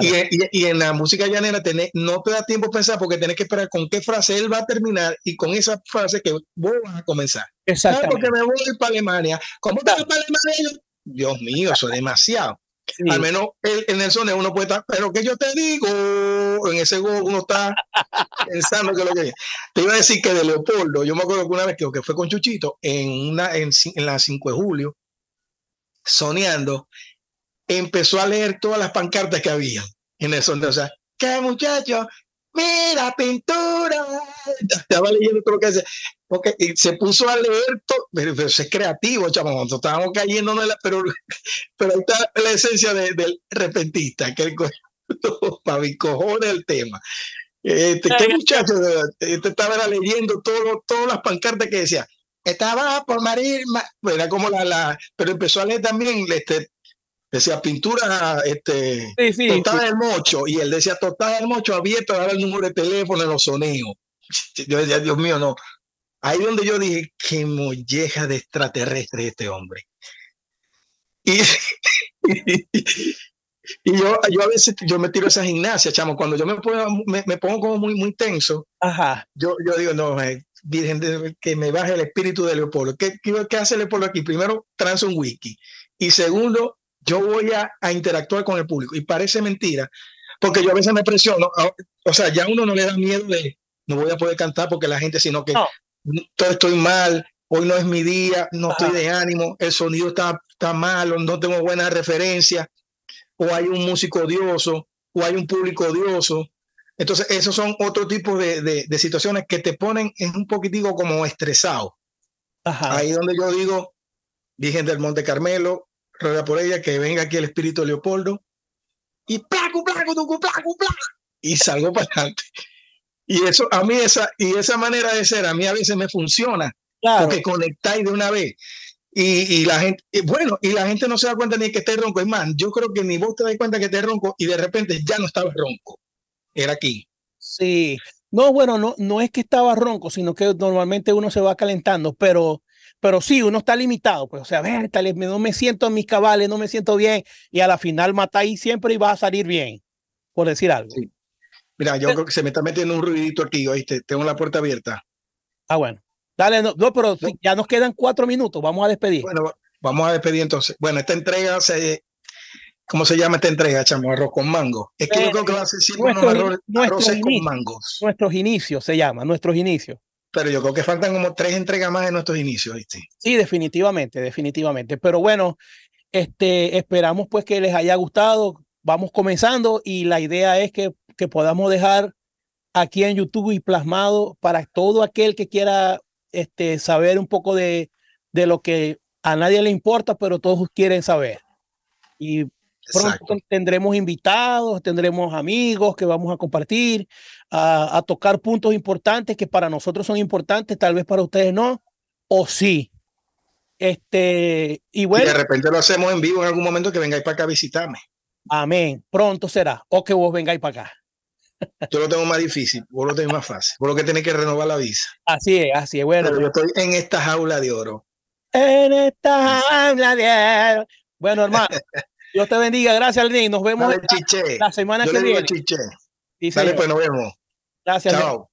Y, y, y, en la música llanera tenés, no te da tiempo a pensar porque tenés que esperar con qué frase él va a terminar y con esa frase que vos vas a comenzar. Exacto. Porque me voy para Alemania. ¿Cómo te vas para Alemania? Dios mío, eso es demasiado. Al menos en el sonido uno puede estar, pero que yo te digo, en ese go uno está pensando que lo que Te iba a decir que de Leopoldo, yo me acuerdo que una vez que, que fue con Chuchito en, una, en, en la 5 de julio, soñando, empezó a leer todas las pancartas que había en el sonido. O sea, qué muchacho, mira, pintura. Estaba leyendo todo lo que hace. Porque se puso a leer todo, pero, es creativo, chamo, estábamos cayendo, pero, pero ahí está la esencia del repentista, que cojones el tema. Este, qué muchacho, este, estaba leyendo todo, todas las pancartas que decía, estaba por morir, era como la, la, pero empezó a leer también este, decía pintura este, sí, del mocho, y él decía total del mocho abierto, daba el número de teléfono en los sonidos. Yo decía, Dios mío, no. Ahí donde yo dije, qué molleja de extraterrestre este hombre. Y, y, yo, yo a veces yo me tiro esa gimnasia, chamo. Cuando yo me pongo, me, pongo como muy, muy tenso, Ajá. Yo, yo digo, no, eh, Virgen, que me baje el espíritu de Leopoldo. ¿Qué, qué, qué hace Leopoldo aquí? Primero, transa un wiki. Y segundo, yo voy a, interactuar con el público. Y parece mentira, porque yo a veces me presiono, o sea, ya uno no le da miedo de, no voy a poder cantar porque la gente, sino que todo estoy mal, hoy no es mi día, no estoy de ánimo, el sonido está, está malo, no tengo buena referencia, o hay un músico odioso, o hay un público odioso. Entonces, esos son otro tipo de, de, situaciones que te ponen en un poquitico como estresado. Ahí donde yo digo, Virgen del Monte Carmelo, ruega por ella, que venga aquí el espíritu de Leopoldo y placo, placo, tucu, placo, placo, y salgo para adelante. Y eso, a mí esa, y esa manera de ser, a mí a veces me funciona, porque conectáis de una vez. Y, y, la gente, bueno, y la gente no se da cuenta ni que esté ronco. Es más, yo creo que ni vos te das cuenta que esté ronco y de repente ya no estaba ronco. Era aquí. Sí. No, bueno, no, no es que estaba ronco, sino que normalmente uno se va calentando, pero pero sí, uno está limitado, pues, o sea, ver, no me siento en mis cabales, no me siento bien, y a la final matáis siempre y va a salir bien, por decir algo. Mira, yo creo que se me está metiendo un ruidito aquí, oíste, tengo la puerta abierta. Ah, bueno. Dale, no, pero ya nos quedan cuatro minutos, vamos a despedir. Bueno, vamos a despedir entonces. Bueno, esta entrega se, ¿Cómo se llama esta entrega, chamo? Arroz con mango. Es que yo creo que va a ser nuestros, arroz, con mangos. Nuestros inicios se llama, nuestros inicios pero yo creo que faltan como tres entregas más en nuestros inicios, ¿viste? Sí, definitivamente, definitivamente. Pero bueno, este, esperamos pues que les haya gustado. Vamos comenzando y la idea es que, que podamos dejar aquí en YouTube y plasmado para todo aquel que quiera este, saber un poco de, de lo que a nadie le importa, pero todos quieren saber. Y Pronto tendremos invitados, tendremos amigos que vamos a compartir, a, tocar puntos importantes que para nosotros son importantes, tal vez para ustedes no, o sí. Este, y bueno. de repente lo hacemos en vivo en algún momento que vengáis para acá a visitarme. Amén. Pronto será. O que vos vengáis para acá. Yo lo tengo más difícil, vos lo tenés más fácil. Vos lo que tenés que renovar la visa. Así es, así es. Bueno. Pero yo estoy en esta jaula de oro. En esta jaula de oro. Bueno, hermano. Dios te bendiga. Gracias, Alvin. Nos vemos la, semana que viene. Chiche. Dale, pues nos vemos. Gracias. Chao.